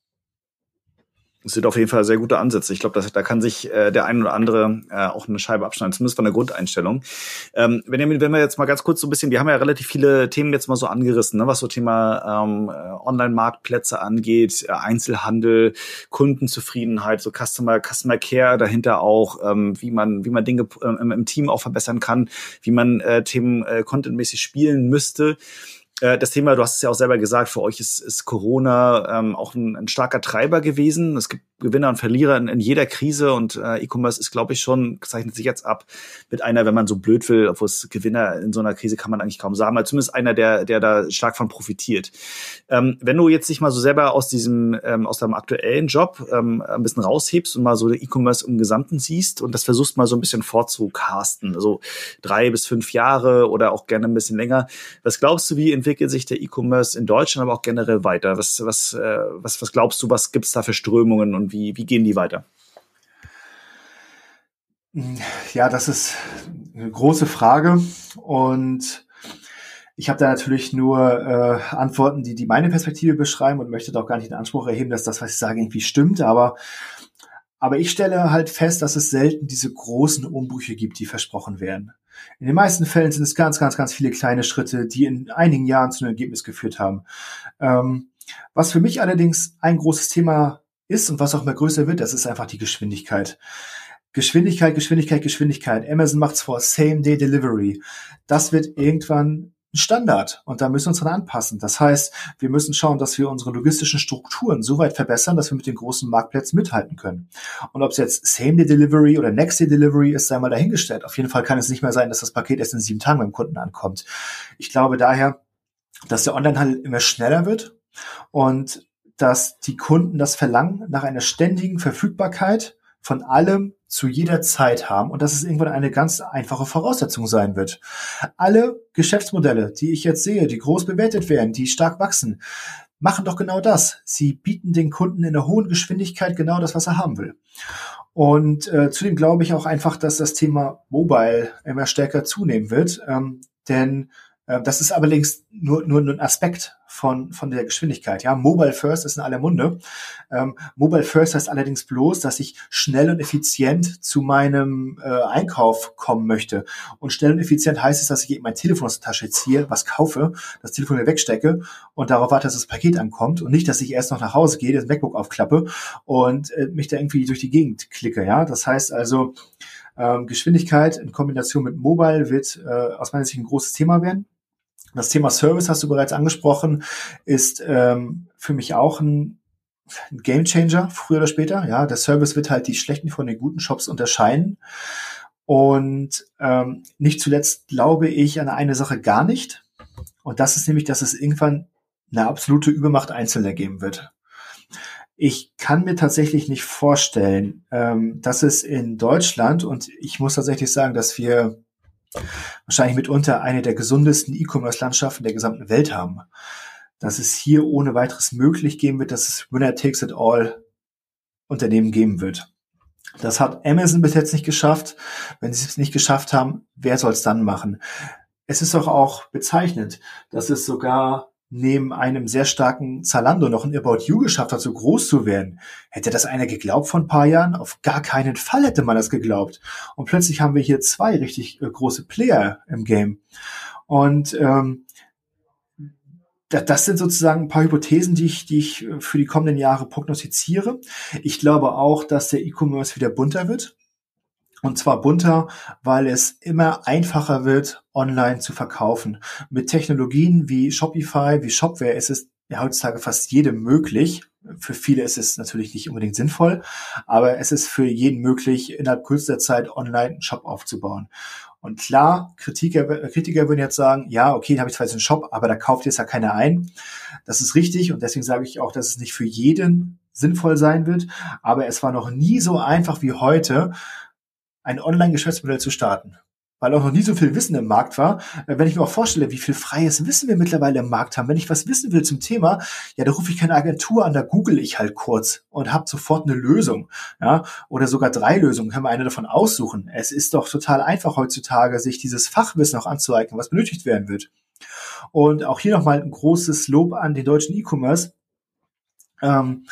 Speaker 1: Das sind auf jeden Fall sehr gute Ansätze. Ich glaube, da kann sich äh, der ein oder andere äh, auch eine Scheibe abschneiden, zumindest von der Grundeinstellung. Ähm, wenn, wenn wir jetzt mal ganz kurz so ein bisschen, wir haben ja relativ viele Themen jetzt mal so angerissen, ne, was so Thema ähm, Online-Marktplätze angeht, äh, Einzelhandel, Kundenzufriedenheit, so Customer, Customer Care dahinter auch, ähm, wie man, wie man Dinge äh, im, im Team auch verbessern kann, wie man äh, Themen äh, contentmäßig spielen müsste. Äh, das Thema, du hast es ja auch selber gesagt, für euch ist, ist Corona ähm, auch ein, ein starker Treiber gewesen. Es gibt Gewinner und Verlierer in, in jeder Krise und äh, E-Commerce ist, glaube ich, schon, zeichnet sich jetzt ab mit einer, wenn man so blöd will, obwohl es Gewinner in so einer Krise kann man eigentlich kaum sagen, aber zumindest einer, der, der da stark von profitiert. Ähm, wenn du jetzt dich mal so selber aus diesem, ähm, aus deinem aktuellen Job ähm, ein bisschen raushebst und mal so E-Commerce im Gesamten siehst und das versuchst mal so ein bisschen vorzucasten, also drei bis fünf Jahre oder auch gerne ein bisschen länger. Was glaubst du, wie entwickelt sich der E-Commerce in Deutschland, aber auch generell weiter? Was, was, äh, was, was glaubst du, was gibt's da für Strömungen und wie, wie gehen die weiter?
Speaker 2: Ja, das ist eine große Frage und ich habe da natürlich nur äh, Antworten, die, die meine Perspektive beschreiben und möchte doch gar nicht in Anspruch erheben, dass das, was ich sage, irgendwie stimmt. Aber, aber ich stelle halt fest, dass es selten diese großen Umbrüche gibt, die versprochen werden. In den meisten Fällen sind es ganz, ganz, ganz viele kleine Schritte, die in einigen Jahren zu einem Ergebnis geführt haben. Ähm, was für mich allerdings ein großes Thema ist und was auch immer größer wird, das ist einfach die Geschwindigkeit. Geschwindigkeit, Geschwindigkeit, Geschwindigkeit. Amazon macht's vor Same-Day-Delivery. Das wird irgendwann Standard und da müssen wir uns dran anpassen. Das heißt, wir müssen schauen, dass wir unsere logistischen Strukturen so weit verbessern, dass wir mit den großen Marktplätzen mithalten können. Und ob es jetzt Same-Day-Delivery oder Next-Day-Delivery ist, sei mal dahingestellt. Auf jeden Fall kann es nicht mehr sein, dass das Paket erst in sieben Tagen beim Kunden ankommt. Ich glaube daher, dass der Onlinehandel immer schneller wird und dass die Kunden das Verlangen nach einer ständigen Verfügbarkeit von allem zu jeder Zeit haben und dass es irgendwann eine ganz einfache Voraussetzung sein wird. Alle Geschäftsmodelle, die ich jetzt sehe, die groß bewertet werden, die stark wachsen, machen doch genau das. Sie bieten den Kunden in einer hohen Geschwindigkeit genau das, was er haben will. Und äh, zudem glaube ich auch einfach, dass das Thema Mobile immer stärker zunehmen wird, ähm, denn das ist allerdings nur, nur ein Aspekt von, von der Geschwindigkeit. Ja, Mobile First ist in aller Munde. Ähm, Mobile First heißt allerdings bloß, dass ich schnell und effizient zu meinem äh, Einkauf kommen möchte. Und schnell und effizient heißt es, dass ich eben mein Telefon aus der Tasche ziehe, was kaufe, das Telefon wieder wegstecke und darauf warte, dass das Paket ankommt und nicht, dass ich erst noch nach Hause gehe, das MacBook aufklappe und äh, mich da irgendwie durch die Gegend klicke. Ja, das heißt also, ähm, Geschwindigkeit in Kombination mit Mobile wird äh, aus meiner Sicht ein großes Thema werden. Das Thema Service hast du bereits angesprochen, ist ähm, für mich auch ein, ein Game Changer, früher oder später. Ja, der Service wird halt die schlechten von den guten Shops unterscheiden. Und ähm, nicht zuletzt glaube ich an eine Sache gar nicht. Und das ist nämlich, dass es irgendwann eine absolute Übermacht Einzelner geben wird. Ich kann mir tatsächlich nicht vorstellen, ähm, dass es in Deutschland, und ich muss tatsächlich sagen, dass wir wahrscheinlich mitunter eine der gesundesten E-Commerce-Landschaften der gesamten Welt haben. Dass es hier ohne weiteres möglich geben wird, dass es Winner Takes It All Unternehmen geben wird. Das hat Amazon bis jetzt nicht geschafft. Wenn sie es nicht geschafft haben, wer soll es dann machen? Es ist doch auch bezeichnend, dass es sogar neben einem sehr starken Zalando noch ein About You geschafft hat, so groß zu werden. Hätte das einer geglaubt vor ein paar Jahren? Auf gar keinen Fall hätte man das geglaubt. Und plötzlich haben wir hier zwei richtig äh, große Player im Game. Und ähm, das sind sozusagen ein paar Hypothesen, die ich, die ich äh, für die kommenden Jahre prognostiziere. Ich glaube auch, dass der E-Commerce wieder bunter wird. Und zwar bunter, weil es immer einfacher wird, online zu verkaufen. Mit Technologien wie Shopify, wie Shopware ist es ja heutzutage fast jedem möglich. Für viele ist es natürlich nicht unbedingt sinnvoll, aber es ist für jeden möglich, innerhalb kürzester Zeit online einen Shop aufzubauen. Und klar, Kritiker, Kritiker würden jetzt sagen, ja, okay, da habe ich zwar jetzt einen Shop, aber da kauft jetzt ja keiner ein. Das ist richtig und deswegen sage ich auch, dass es nicht für jeden sinnvoll sein wird. Aber es war noch nie so einfach wie heute, ein Online-Geschäftsmodell zu starten weil auch noch nie so viel Wissen im Markt war. Äh, wenn ich mir auch vorstelle, wie viel freies Wissen wir mittlerweile im Markt haben, wenn ich was wissen will zum Thema, ja, da rufe ich keine Agentur an, da google ich halt kurz und habe sofort eine Lösung, ja, oder sogar drei Lösungen, kann man eine davon aussuchen. Es ist doch total einfach heutzutage, sich dieses Fachwissen auch anzueignen, was benötigt werden wird. Und auch hier nochmal ein großes Lob an den deutschen E-Commerce. Ähm,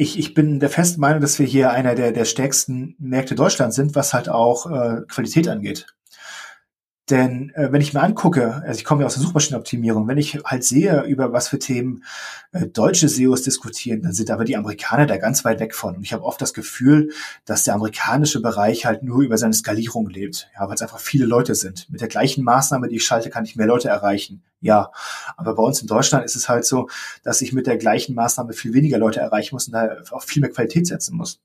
Speaker 2: ich, ich bin der festen Meinung, dass wir hier einer der, der stärksten Märkte Deutschlands sind, was halt auch äh, Qualität angeht. Denn äh, wenn ich mir angucke, also ich komme ja aus der Suchmaschinenoptimierung, wenn ich halt sehe, über was für Themen äh, deutsche SEOs diskutieren, dann sind aber die Amerikaner da ganz weit weg von. Und ich habe oft das Gefühl, dass der amerikanische Bereich halt nur über seine Skalierung lebt, ja, weil es einfach viele Leute sind. Mit der gleichen Maßnahme, die ich schalte, kann ich mehr Leute erreichen. Ja, aber bei uns in Deutschland ist es halt so, dass ich mit der gleichen Maßnahme viel weniger Leute erreichen muss und da auch viel mehr Qualität setzen muss.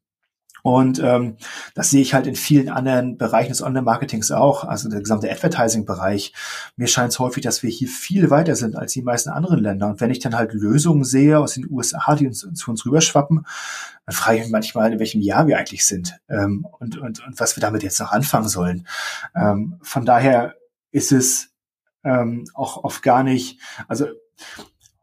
Speaker 2: Und ähm, das sehe ich halt in vielen anderen Bereichen des Online-Marketings auch, also der gesamte Advertising-Bereich. Mir scheint es häufig, dass wir hier viel weiter sind als die meisten anderen Länder. Und wenn ich dann halt Lösungen sehe aus den USA, die uns, zu uns rüberschwappen, dann frage ich mich manchmal, in welchem Jahr wir eigentlich sind ähm, und, und, und was wir damit jetzt noch anfangen sollen. Ähm, von daher ist es ähm, auch oft gar nicht, also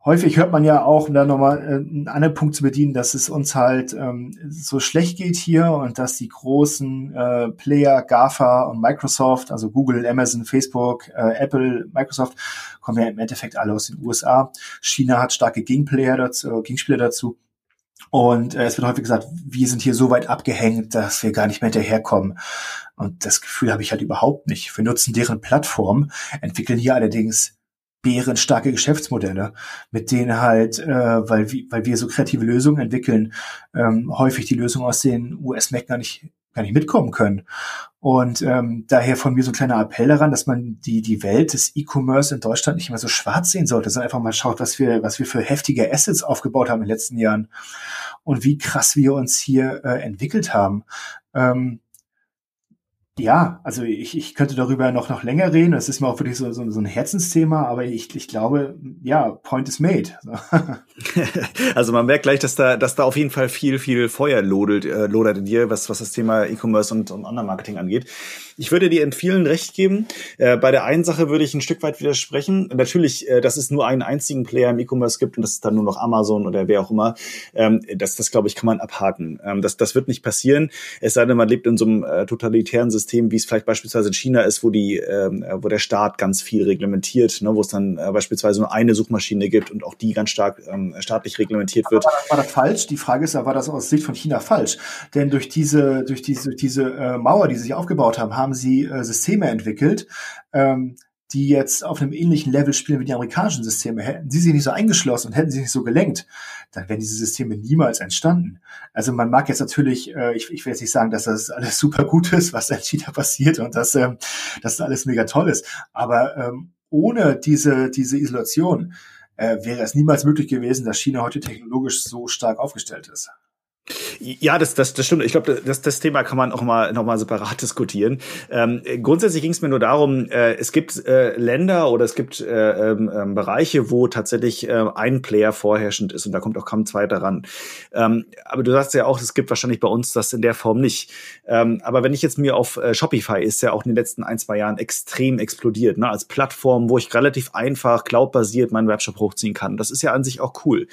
Speaker 2: häufig hört man ja auch, um da nochmal äh, einen anderen Punkt zu bedienen, dass es uns halt ähm, so schlecht geht hier und dass die großen äh, Player, GAFA und Microsoft, also Google, Amazon, Facebook, äh, Apple, Microsoft, kommen ja im Endeffekt alle aus den USA. China hat starke Gegenplayer dazu, Gegenspieler dazu. Und äh, es wird häufig gesagt, wir sind hier so weit abgehängt, dass wir gar nicht mehr hinterherkommen. Und das Gefühl habe ich halt überhaupt nicht. Wir nutzen deren Plattform, entwickeln hier allerdings bärenstarke Geschäftsmodelle, mit denen halt, äh, weil, weil wir so kreative Lösungen entwickeln, ähm, häufig die Lösungen aus den US-Mac gar nicht, gar nicht mitkommen können. Und ähm, daher von mir so ein kleiner Appell daran, dass man die, die Welt des E-Commerce in Deutschland nicht immer so schwarz sehen sollte, sondern einfach mal schaut, was wir, was wir für heftige Assets aufgebaut haben in den letzten Jahren und wie krass wir uns hier äh, entwickelt haben. Ähm, ja, also ich, ich könnte darüber noch, noch länger reden. Das ist mir auch wirklich so, so, so ein Herzensthema, aber ich, ich glaube, ja, point is made. *laughs*
Speaker 1: also man merkt gleich, dass da, dass da auf jeden Fall viel, viel Feuer lodelt, äh, lodert in dir, was, was das Thema E-Commerce und, und Online-Marketing angeht. Ich würde dir in vielen recht geben. Äh, bei der einen Sache würde ich ein Stück weit widersprechen. Natürlich, äh, dass es nur einen einzigen Player im E-Commerce gibt und das ist dann nur noch Amazon oder wer auch immer. Ähm, das, das glaube ich, kann man abhaken. Ähm, das, das wird nicht passieren. Es sei denn, man lebt in so einem äh, totalitären System, wie es vielleicht beispielsweise in China ist, wo die, ähm, wo der Staat ganz viel reglementiert, ne, wo es dann äh, beispielsweise nur eine Suchmaschine gibt und auch die ganz stark ähm, staatlich reglementiert wird.
Speaker 2: War das, war das falsch? Die Frage ist, war das aus Sicht von China falsch? Denn durch diese, durch diese, durch diese äh, Mauer, die sie sich aufgebaut haben, haben haben sie äh, Systeme entwickelt, ähm, die jetzt auf einem ähnlichen Level spielen wie die amerikanischen Systeme. Hätten sie sich nicht so eingeschlossen und hätten sie nicht so gelenkt, dann wären diese Systeme niemals entstanden. Also man mag jetzt natürlich, äh, ich, ich will jetzt nicht sagen, dass das alles super gut ist, was in China passiert und dass, ähm, dass das alles mega toll ist, aber ähm, ohne diese, diese Isolation äh, wäre es niemals möglich gewesen, dass China heute technologisch so stark aufgestellt ist.
Speaker 1: Ja, das, das, das stimmt. Ich glaube, das, das Thema kann man auch mal noch mal separat *laughs* diskutieren. Ähm, grundsätzlich ging es mir nur darum, äh, es gibt äh, Länder oder es gibt äh, ähm, ähm, Bereiche, wo tatsächlich äh, ein Player vorherrschend ist und da kommt auch kaum zwei daran. Ähm, aber du sagst ja auch, es gibt wahrscheinlich bei uns das in der Form nicht. Ähm, aber wenn ich jetzt mir auf äh, Shopify ist ja auch in den letzten ein, zwei Jahren extrem explodiert, ne? als Plattform, wo ich relativ einfach, cloudbasiert meinen Webshop hochziehen kann. Das ist ja an sich auch cool.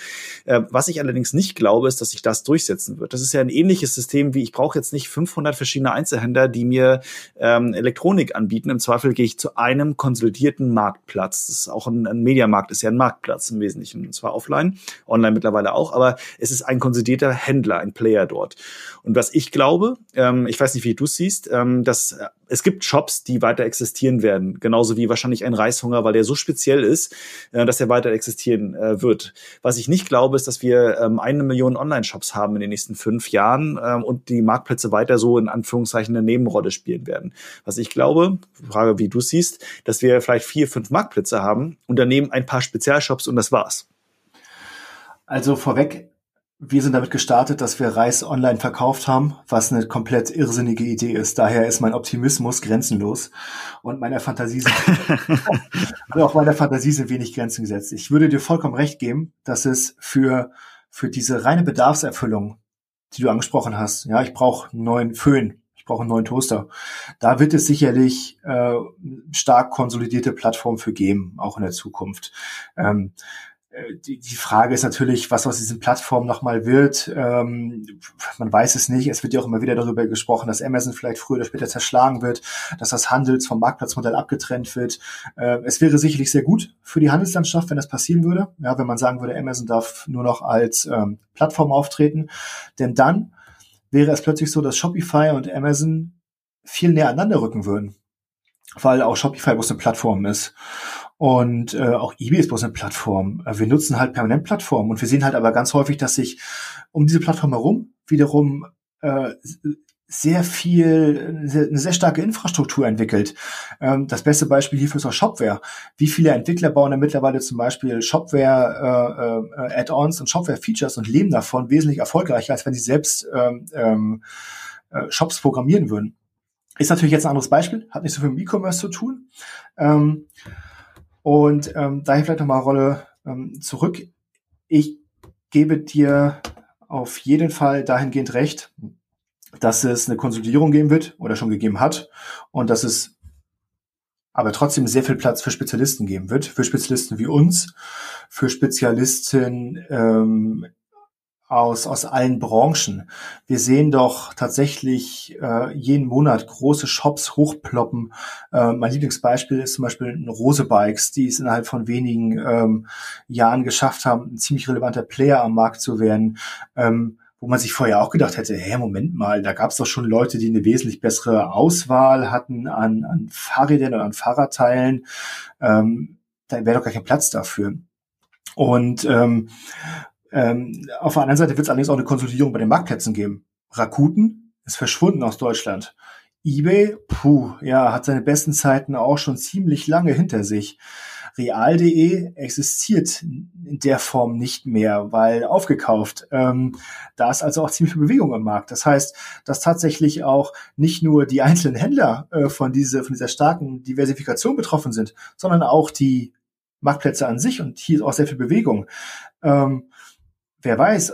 Speaker 1: Äh, was ich allerdings nicht glaube, ist, dass sich das durchsetzen wird das ist ja ein ähnliches System wie ich brauche jetzt nicht 500 verschiedene Einzelhändler, die mir ähm, Elektronik anbieten. Im Zweifel gehe ich zu einem konsolidierten Marktplatz. Das ist auch ein, ein Mediamarkt, ist ja ein Marktplatz im Wesentlichen, und zwar offline, online mittlerweile auch, aber es ist ein konsolidierter Händler, ein Player dort. Und was ich glaube, ähm, ich weiß nicht, wie du es siehst, ähm, dass äh, es gibt Shops, die weiter existieren werden, genauso wie wahrscheinlich ein Reishunger, weil der so speziell ist, äh, dass er weiter existieren äh, wird. Was ich nicht glaube, ist, dass wir ähm, eine Million Online-Shops haben in den nächsten fünf Jahren ähm, und die Marktplätze weiter so in Anführungszeichen eine Nebenrolle spielen werden. Was ich glaube, Frage, wie du siehst, dass wir vielleicht vier, fünf Marktplätze haben und daneben ein paar Spezialshops und das war's.
Speaker 2: Also vorweg, wir sind damit gestartet, dass wir Reis online verkauft haben, was eine komplett irrsinnige Idee ist. Daher ist mein Optimismus grenzenlos und meiner Fantasie sind, *laughs* also auch meiner Fantasie sind wenig Grenzen gesetzt. Ich würde dir vollkommen recht geben, dass es für, für diese reine Bedarfserfüllung, die du angesprochen hast, ja, ich brauche einen neuen Föhn, ich brauche einen neuen Toaster. Da wird es sicherlich äh, stark konsolidierte Plattformen für geben, auch in der Zukunft. Ähm, äh, die, die Frage ist natürlich, was aus diesen Plattformen nochmal wird. Ähm, man weiß es nicht. Es wird ja auch immer wieder darüber gesprochen, dass Amazon vielleicht früher oder später zerschlagen wird, dass das Handels- vom Marktplatzmodell abgetrennt wird. Äh, es wäre sicherlich sehr gut für die Handelslandschaft, wenn das passieren würde. Ja, wenn man sagen würde, Amazon darf nur noch als ähm, Plattform auftreten. Denn dann wäre es plötzlich so, dass Shopify und Amazon viel näher aneinander rücken würden. Weil auch Shopify bloß eine Plattform ist. Und äh, auch eBay ist bloß eine Plattform. Äh, wir nutzen halt permanent Plattformen und wir sehen halt aber ganz häufig, dass sich um diese Plattform herum wiederum äh, sehr viel, eine sehr starke Infrastruktur entwickelt. Ähm, das beste Beispiel hierfür ist auch Shopware. Wie viele Entwickler bauen da mittlerweile zum Beispiel Shopware äh, äh, und Shopware Features und leben davon wesentlich erfolgreicher, als wenn sie selbst ähm, ähm, äh, Shops programmieren würden. Ist natürlich jetzt ein anderes Beispiel, hat nicht so viel mit E-Commerce zu tun. Ähm, und ähm, daher vielleicht nochmal Rolle ähm, zurück. Ich gebe dir auf jeden Fall dahingehend recht, dass es eine Konsolidierung geben wird oder schon gegeben hat und dass es aber trotzdem sehr viel Platz für Spezialisten geben wird, für Spezialisten wie uns, für Spezialisten ähm, aus, aus allen Branchen. Wir sehen doch tatsächlich äh, jeden Monat große Shops hochploppen. Äh, mein Lieblingsbeispiel ist zum Beispiel ein Rose Bikes, die es innerhalb von wenigen ähm, Jahren geschafft haben, ein ziemlich relevanter Player am Markt zu werden. Ähm, wo man sich vorher auch gedacht hätte, hä, Moment mal, da gab es doch schon Leute, die eine wesentlich bessere Auswahl hatten an, an Fahrrädern oder an Fahrradteilen. Ähm, da wäre doch gar kein Platz dafür. Und ähm, ähm, auf der anderen Seite wird es allerdings auch eine Konsolidierung bei den Marktplätzen geben. Rakuten ist verschwunden aus Deutschland. eBay, puh, ja, hat seine besten Zeiten auch schon ziemlich lange hinter sich. Real.de existiert in der Form nicht mehr, weil aufgekauft. Ähm, da ist also auch ziemlich viel Bewegung im Markt. Das heißt, dass tatsächlich auch nicht nur die einzelnen Händler äh, von, diese, von dieser starken Diversifikation betroffen sind, sondern auch die Marktplätze an sich und hier ist auch sehr viel Bewegung. Ähm, wer weiß,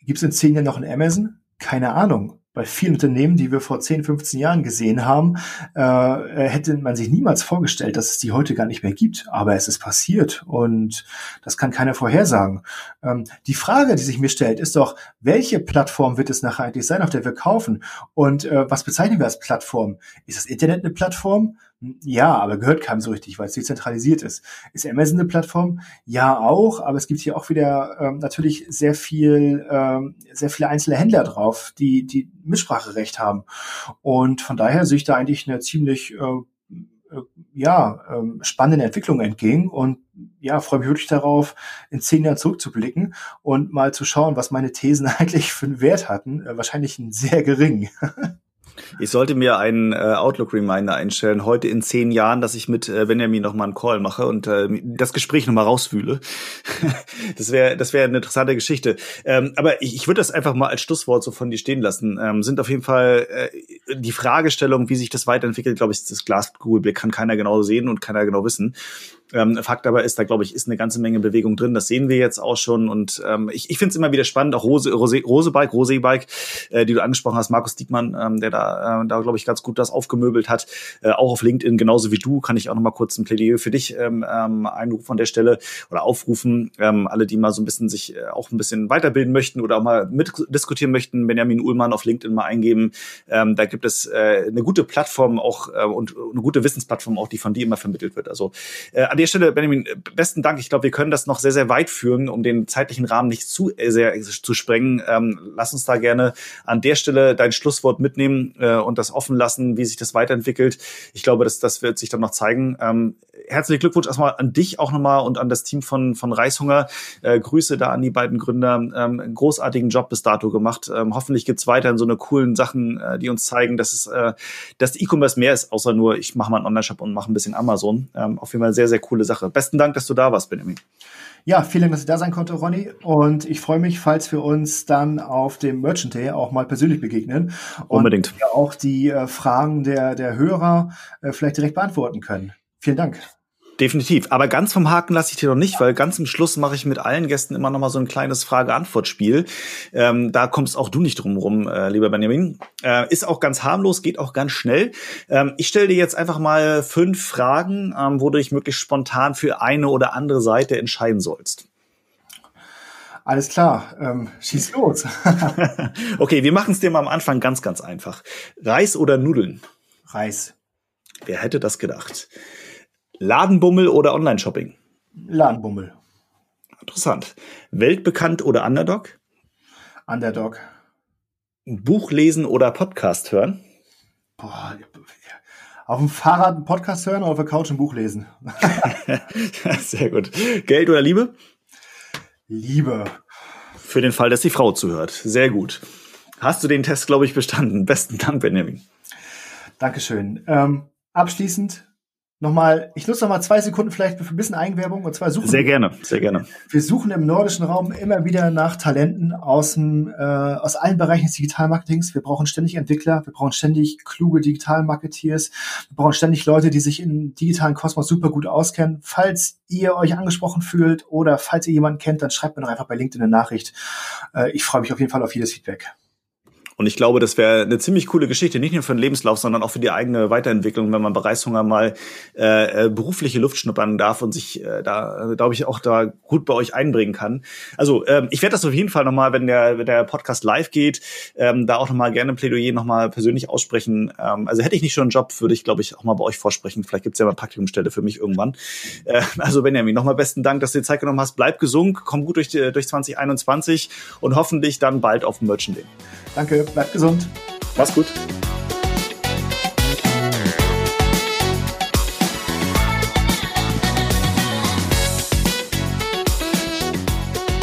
Speaker 2: gibt es in zehn Jahren noch ein Amazon? Keine Ahnung. Bei vielen Unternehmen, die wir vor 10, 15 Jahren gesehen haben, äh, hätte man sich niemals vorgestellt, dass es die heute gar nicht mehr gibt. Aber es ist passiert und das kann keiner vorhersagen. Ähm, die Frage, die sich mir stellt, ist doch, welche Plattform wird es nachher eigentlich sein, auf der wir kaufen? Und äh, was bezeichnen wir als Plattform? Ist das Internet eine Plattform? Ja, aber gehört keinem so richtig, weil es dezentralisiert ist. Ist Amazon eine Plattform? Ja, auch, aber es gibt hier auch wieder ähm, natürlich sehr viel, ähm, sehr viele einzelne Händler drauf, die, die Mitspracherecht haben. Und von daher sehe ich da eigentlich eine ziemlich äh, äh, ja, ähm, spannende Entwicklung entgegen und ja, freue mich wirklich darauf, in zehn Jahren zurückzublicken und mal zu schauen, was meine Thesen *laughs* eigentlich für einen Wert hatten. Äh, wahrscheinlich einen sehr geringen. *laughs*
Speaker 1: Ich sollte mir einen äh, Outlook-Reminder einstellen, heute in zehn Jahren, dass ich mit äh, Benjamin nochmal einen Call mache und äh, das Gespräch nochmal rausfühle. *laughs* das wäre das wäre eine interessante Geschichte. Ähm, aber ich, ich würde das einfach mal als Schlusswort so von dir stehen lassen. Ähm, sind auf jeden Fall äh, die Fragestellung, wie sich das weiterentwickelt, glaube ich, das Glaskugel kann keiner genau sehen und keiner genau wissen. Ähm, Fakt aber ist, da glaube ich, ist eine ganze Menge Bewegung drin. Das sehen wir jetzt auch schon. Und ähm, ich, ich finde es immer wieder spannend, auch Rose, Rose, Rose Bike, Rose Bike, äh, die du angesprochen hast, Markus Diekmann, ähm, der da, äh, da glaube ich, ganz gut das aufgemöbelt hat. Äh, auch auf LinkedIn, genauso wie du, kann ich auch noch mal kurz ein Plädoyer für dich ähm, ähm, einrufen an der Stelle oder aufrufen. Ähm, alle, die mal so ein bisschen sich äh, auch ein bisschen weiterbilden möchten oder auch mal mitdiskutieren möchten, Benjamin Ullmann auf LinkedIn mal eingeben. Ähm, da gibt es äh, eine gute Plattform auch äh, und eine gute Wissensplattform auch, die von dir immer vermittelt wird. Also äh, an der Stelle, Benjamin, besten Dank. Ich glaube, wir können das noch sehr, sehr weit führen, um den zeitlichen Rahmen nicht zu äh, sehr zu sprengen. Ähm, lass uns da gerne an der Stelle dein Schlusswort mitnehmen äh, und das offen lassen, wie sich das weiterentwickelt. Ich glaube, das, das wird sich dann noch zeigen. Ähm, herzlichen Glückwunsch erstmal an dich auch nochmal und an das Team von, von Reishunger. Äh, Grüße da an die beiden Gründer. Ähm, einen großartigen Job bis dato gemacht. Ähm, hoffentlich gibt's weiterhin so eine coolen Sachen, äh, die uns zeigen, dass es äh, dass E-Commerce mehr ist, außer nur, ich mache mal einen Online-Shop und mache ein bisschen Amazon. Ähm, auf jeden Fall sehr, sehr coole Sache. Besten Dank, dass du da warst, Benjamin.
Speaker 2: Ja, vielen Dank, dass ich da sein konnte, Ronny. Und ich freue mich, falls wir uns dann auf dem Merchant Day auch mal persönlich begegnen.
Speaker 1: Und Unbedingt.
Speaker 2: Und auch die äh, Fragen der, der Hörer äh, vielleicht direkt beantworten können. Vielen Dank.
Speaker 1: Definitiv. Aber ganz vom Haken lasse ich dir noch nicht, weil ganz zum Schluss mache ich mit allen Gästen immer noch mal so ein kleines Frage-Antwort-Spiel. Ähm, da kommst auch du nicht drum rum, äh, lieber Benjamin. Äh, ist auch ganz harmlos, geht auch ganz schnell. Ähm, ich stelle dir jetzt einfach mal fünf Fragen, ähm, wo du dich möglichst spontan für eine oder andere Seite entscheiden sollst.
Speaker 2: Alles klar, ähm, schieß los. *laughs*
Speaker 1: okay, wir machen es dir mal am Anfang ganz, ganz einfach. Reis oder Nudeln?
Speaker 2: Reis.
Speaker 1: Wer hätte das gedacht? Ladenbummel oder Online-Shopping?
Speaker 2: Ladenbummel.
Speaker 1: Interessant. Weltbekannt oder Underdog?
Speaker 2: Underdog.
Speaker 1: Buch lesen oder Podcast hören?
Speaker 2: Boah, auf dem Fahrrad einen Podcast hören oder auf der Couch ein Buch lesen? *laughs*
Speaker 1: Sehr gut. Geld oder Liebe?
Speaker 2: Liebe.
Speaker 1: Für den Fall, dass die Frau zuhört. Sehr gut. Hast du den Test, glaube ich, bestanden? Besten Dank, Benjamin.
Speaker 2: Dankeschön. Ähm, abschließend Nochmal, ich nutze nochmal zwei Sekunden vielleicht für ein bisschen Eigenwerbung und zwar suchen.
Speaker 1: Sehr gerne, sehr gerne.
Speaker 2: Wir suchen im nordischen Raum immer wieder nach Talenten aus dem, äh, aus allen Bereichen des Digitalmarketings. Wir brauchen ständig Entwickler, wir brauchen ständig kluge Digitalmarketeers, wir brauchen ständig Leute, die sich im digitalen Kosmos super gut auskennen. Falls ihr euch angesprochen fühlt oder falls ihr jemanden kennt, dann schreibt mir doch einfach bei LinkedIn eine Nachricht. Äh, ich freue mich auf jeden Fall auf jedes Feedback.
Speaker 1: Und ich glaube, das wäre eine ziemlich coole Geschichte, nicht nur für den Lebenslauf, sondern auch für die eigene Weiterentwicklung, wenn man bei Reishunger mal äh, äh, berufliche Luft schnuppern darf und sich äh, da, äh, glaube ich, auch da gut bei euch einbringen kann. Also ähm, ich werde das auf jeden Fall nochmal, wenn der, wenn der Podcast live geht, ähm, da auch nochmal gerne ein Plädoyer nochmal persönlich aussprechen. Ähm, also hätte ich nicht schon einen Job, würde ich, glaube ich, auch mal bei euch vorsprechen. Vielleicht gibt's ja mal Praktikumsstelle für mich irgendwann. Äh, also Benjamin, nochmal besten Dank, dass du dir Zeit genommen hast. Bleib gesund, komm gut durch, durch 2021 und hoffentlich dann bald auf dem Merchant Day.
Speaker 2: Danke, bleibt gesund.
Speaker 1: Mach's gut.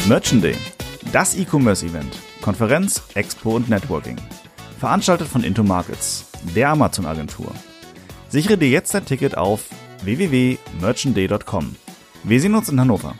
Speaker 1: Merchant Day, das E-Commerce-Event, Konferenz, Expo und Networking. Veranstaltet von Into Markets, der Amazon-Agentur. Sichere dir jetzt dein Ticket auf www.merchantday.com. Wir sehen uns in Hannover.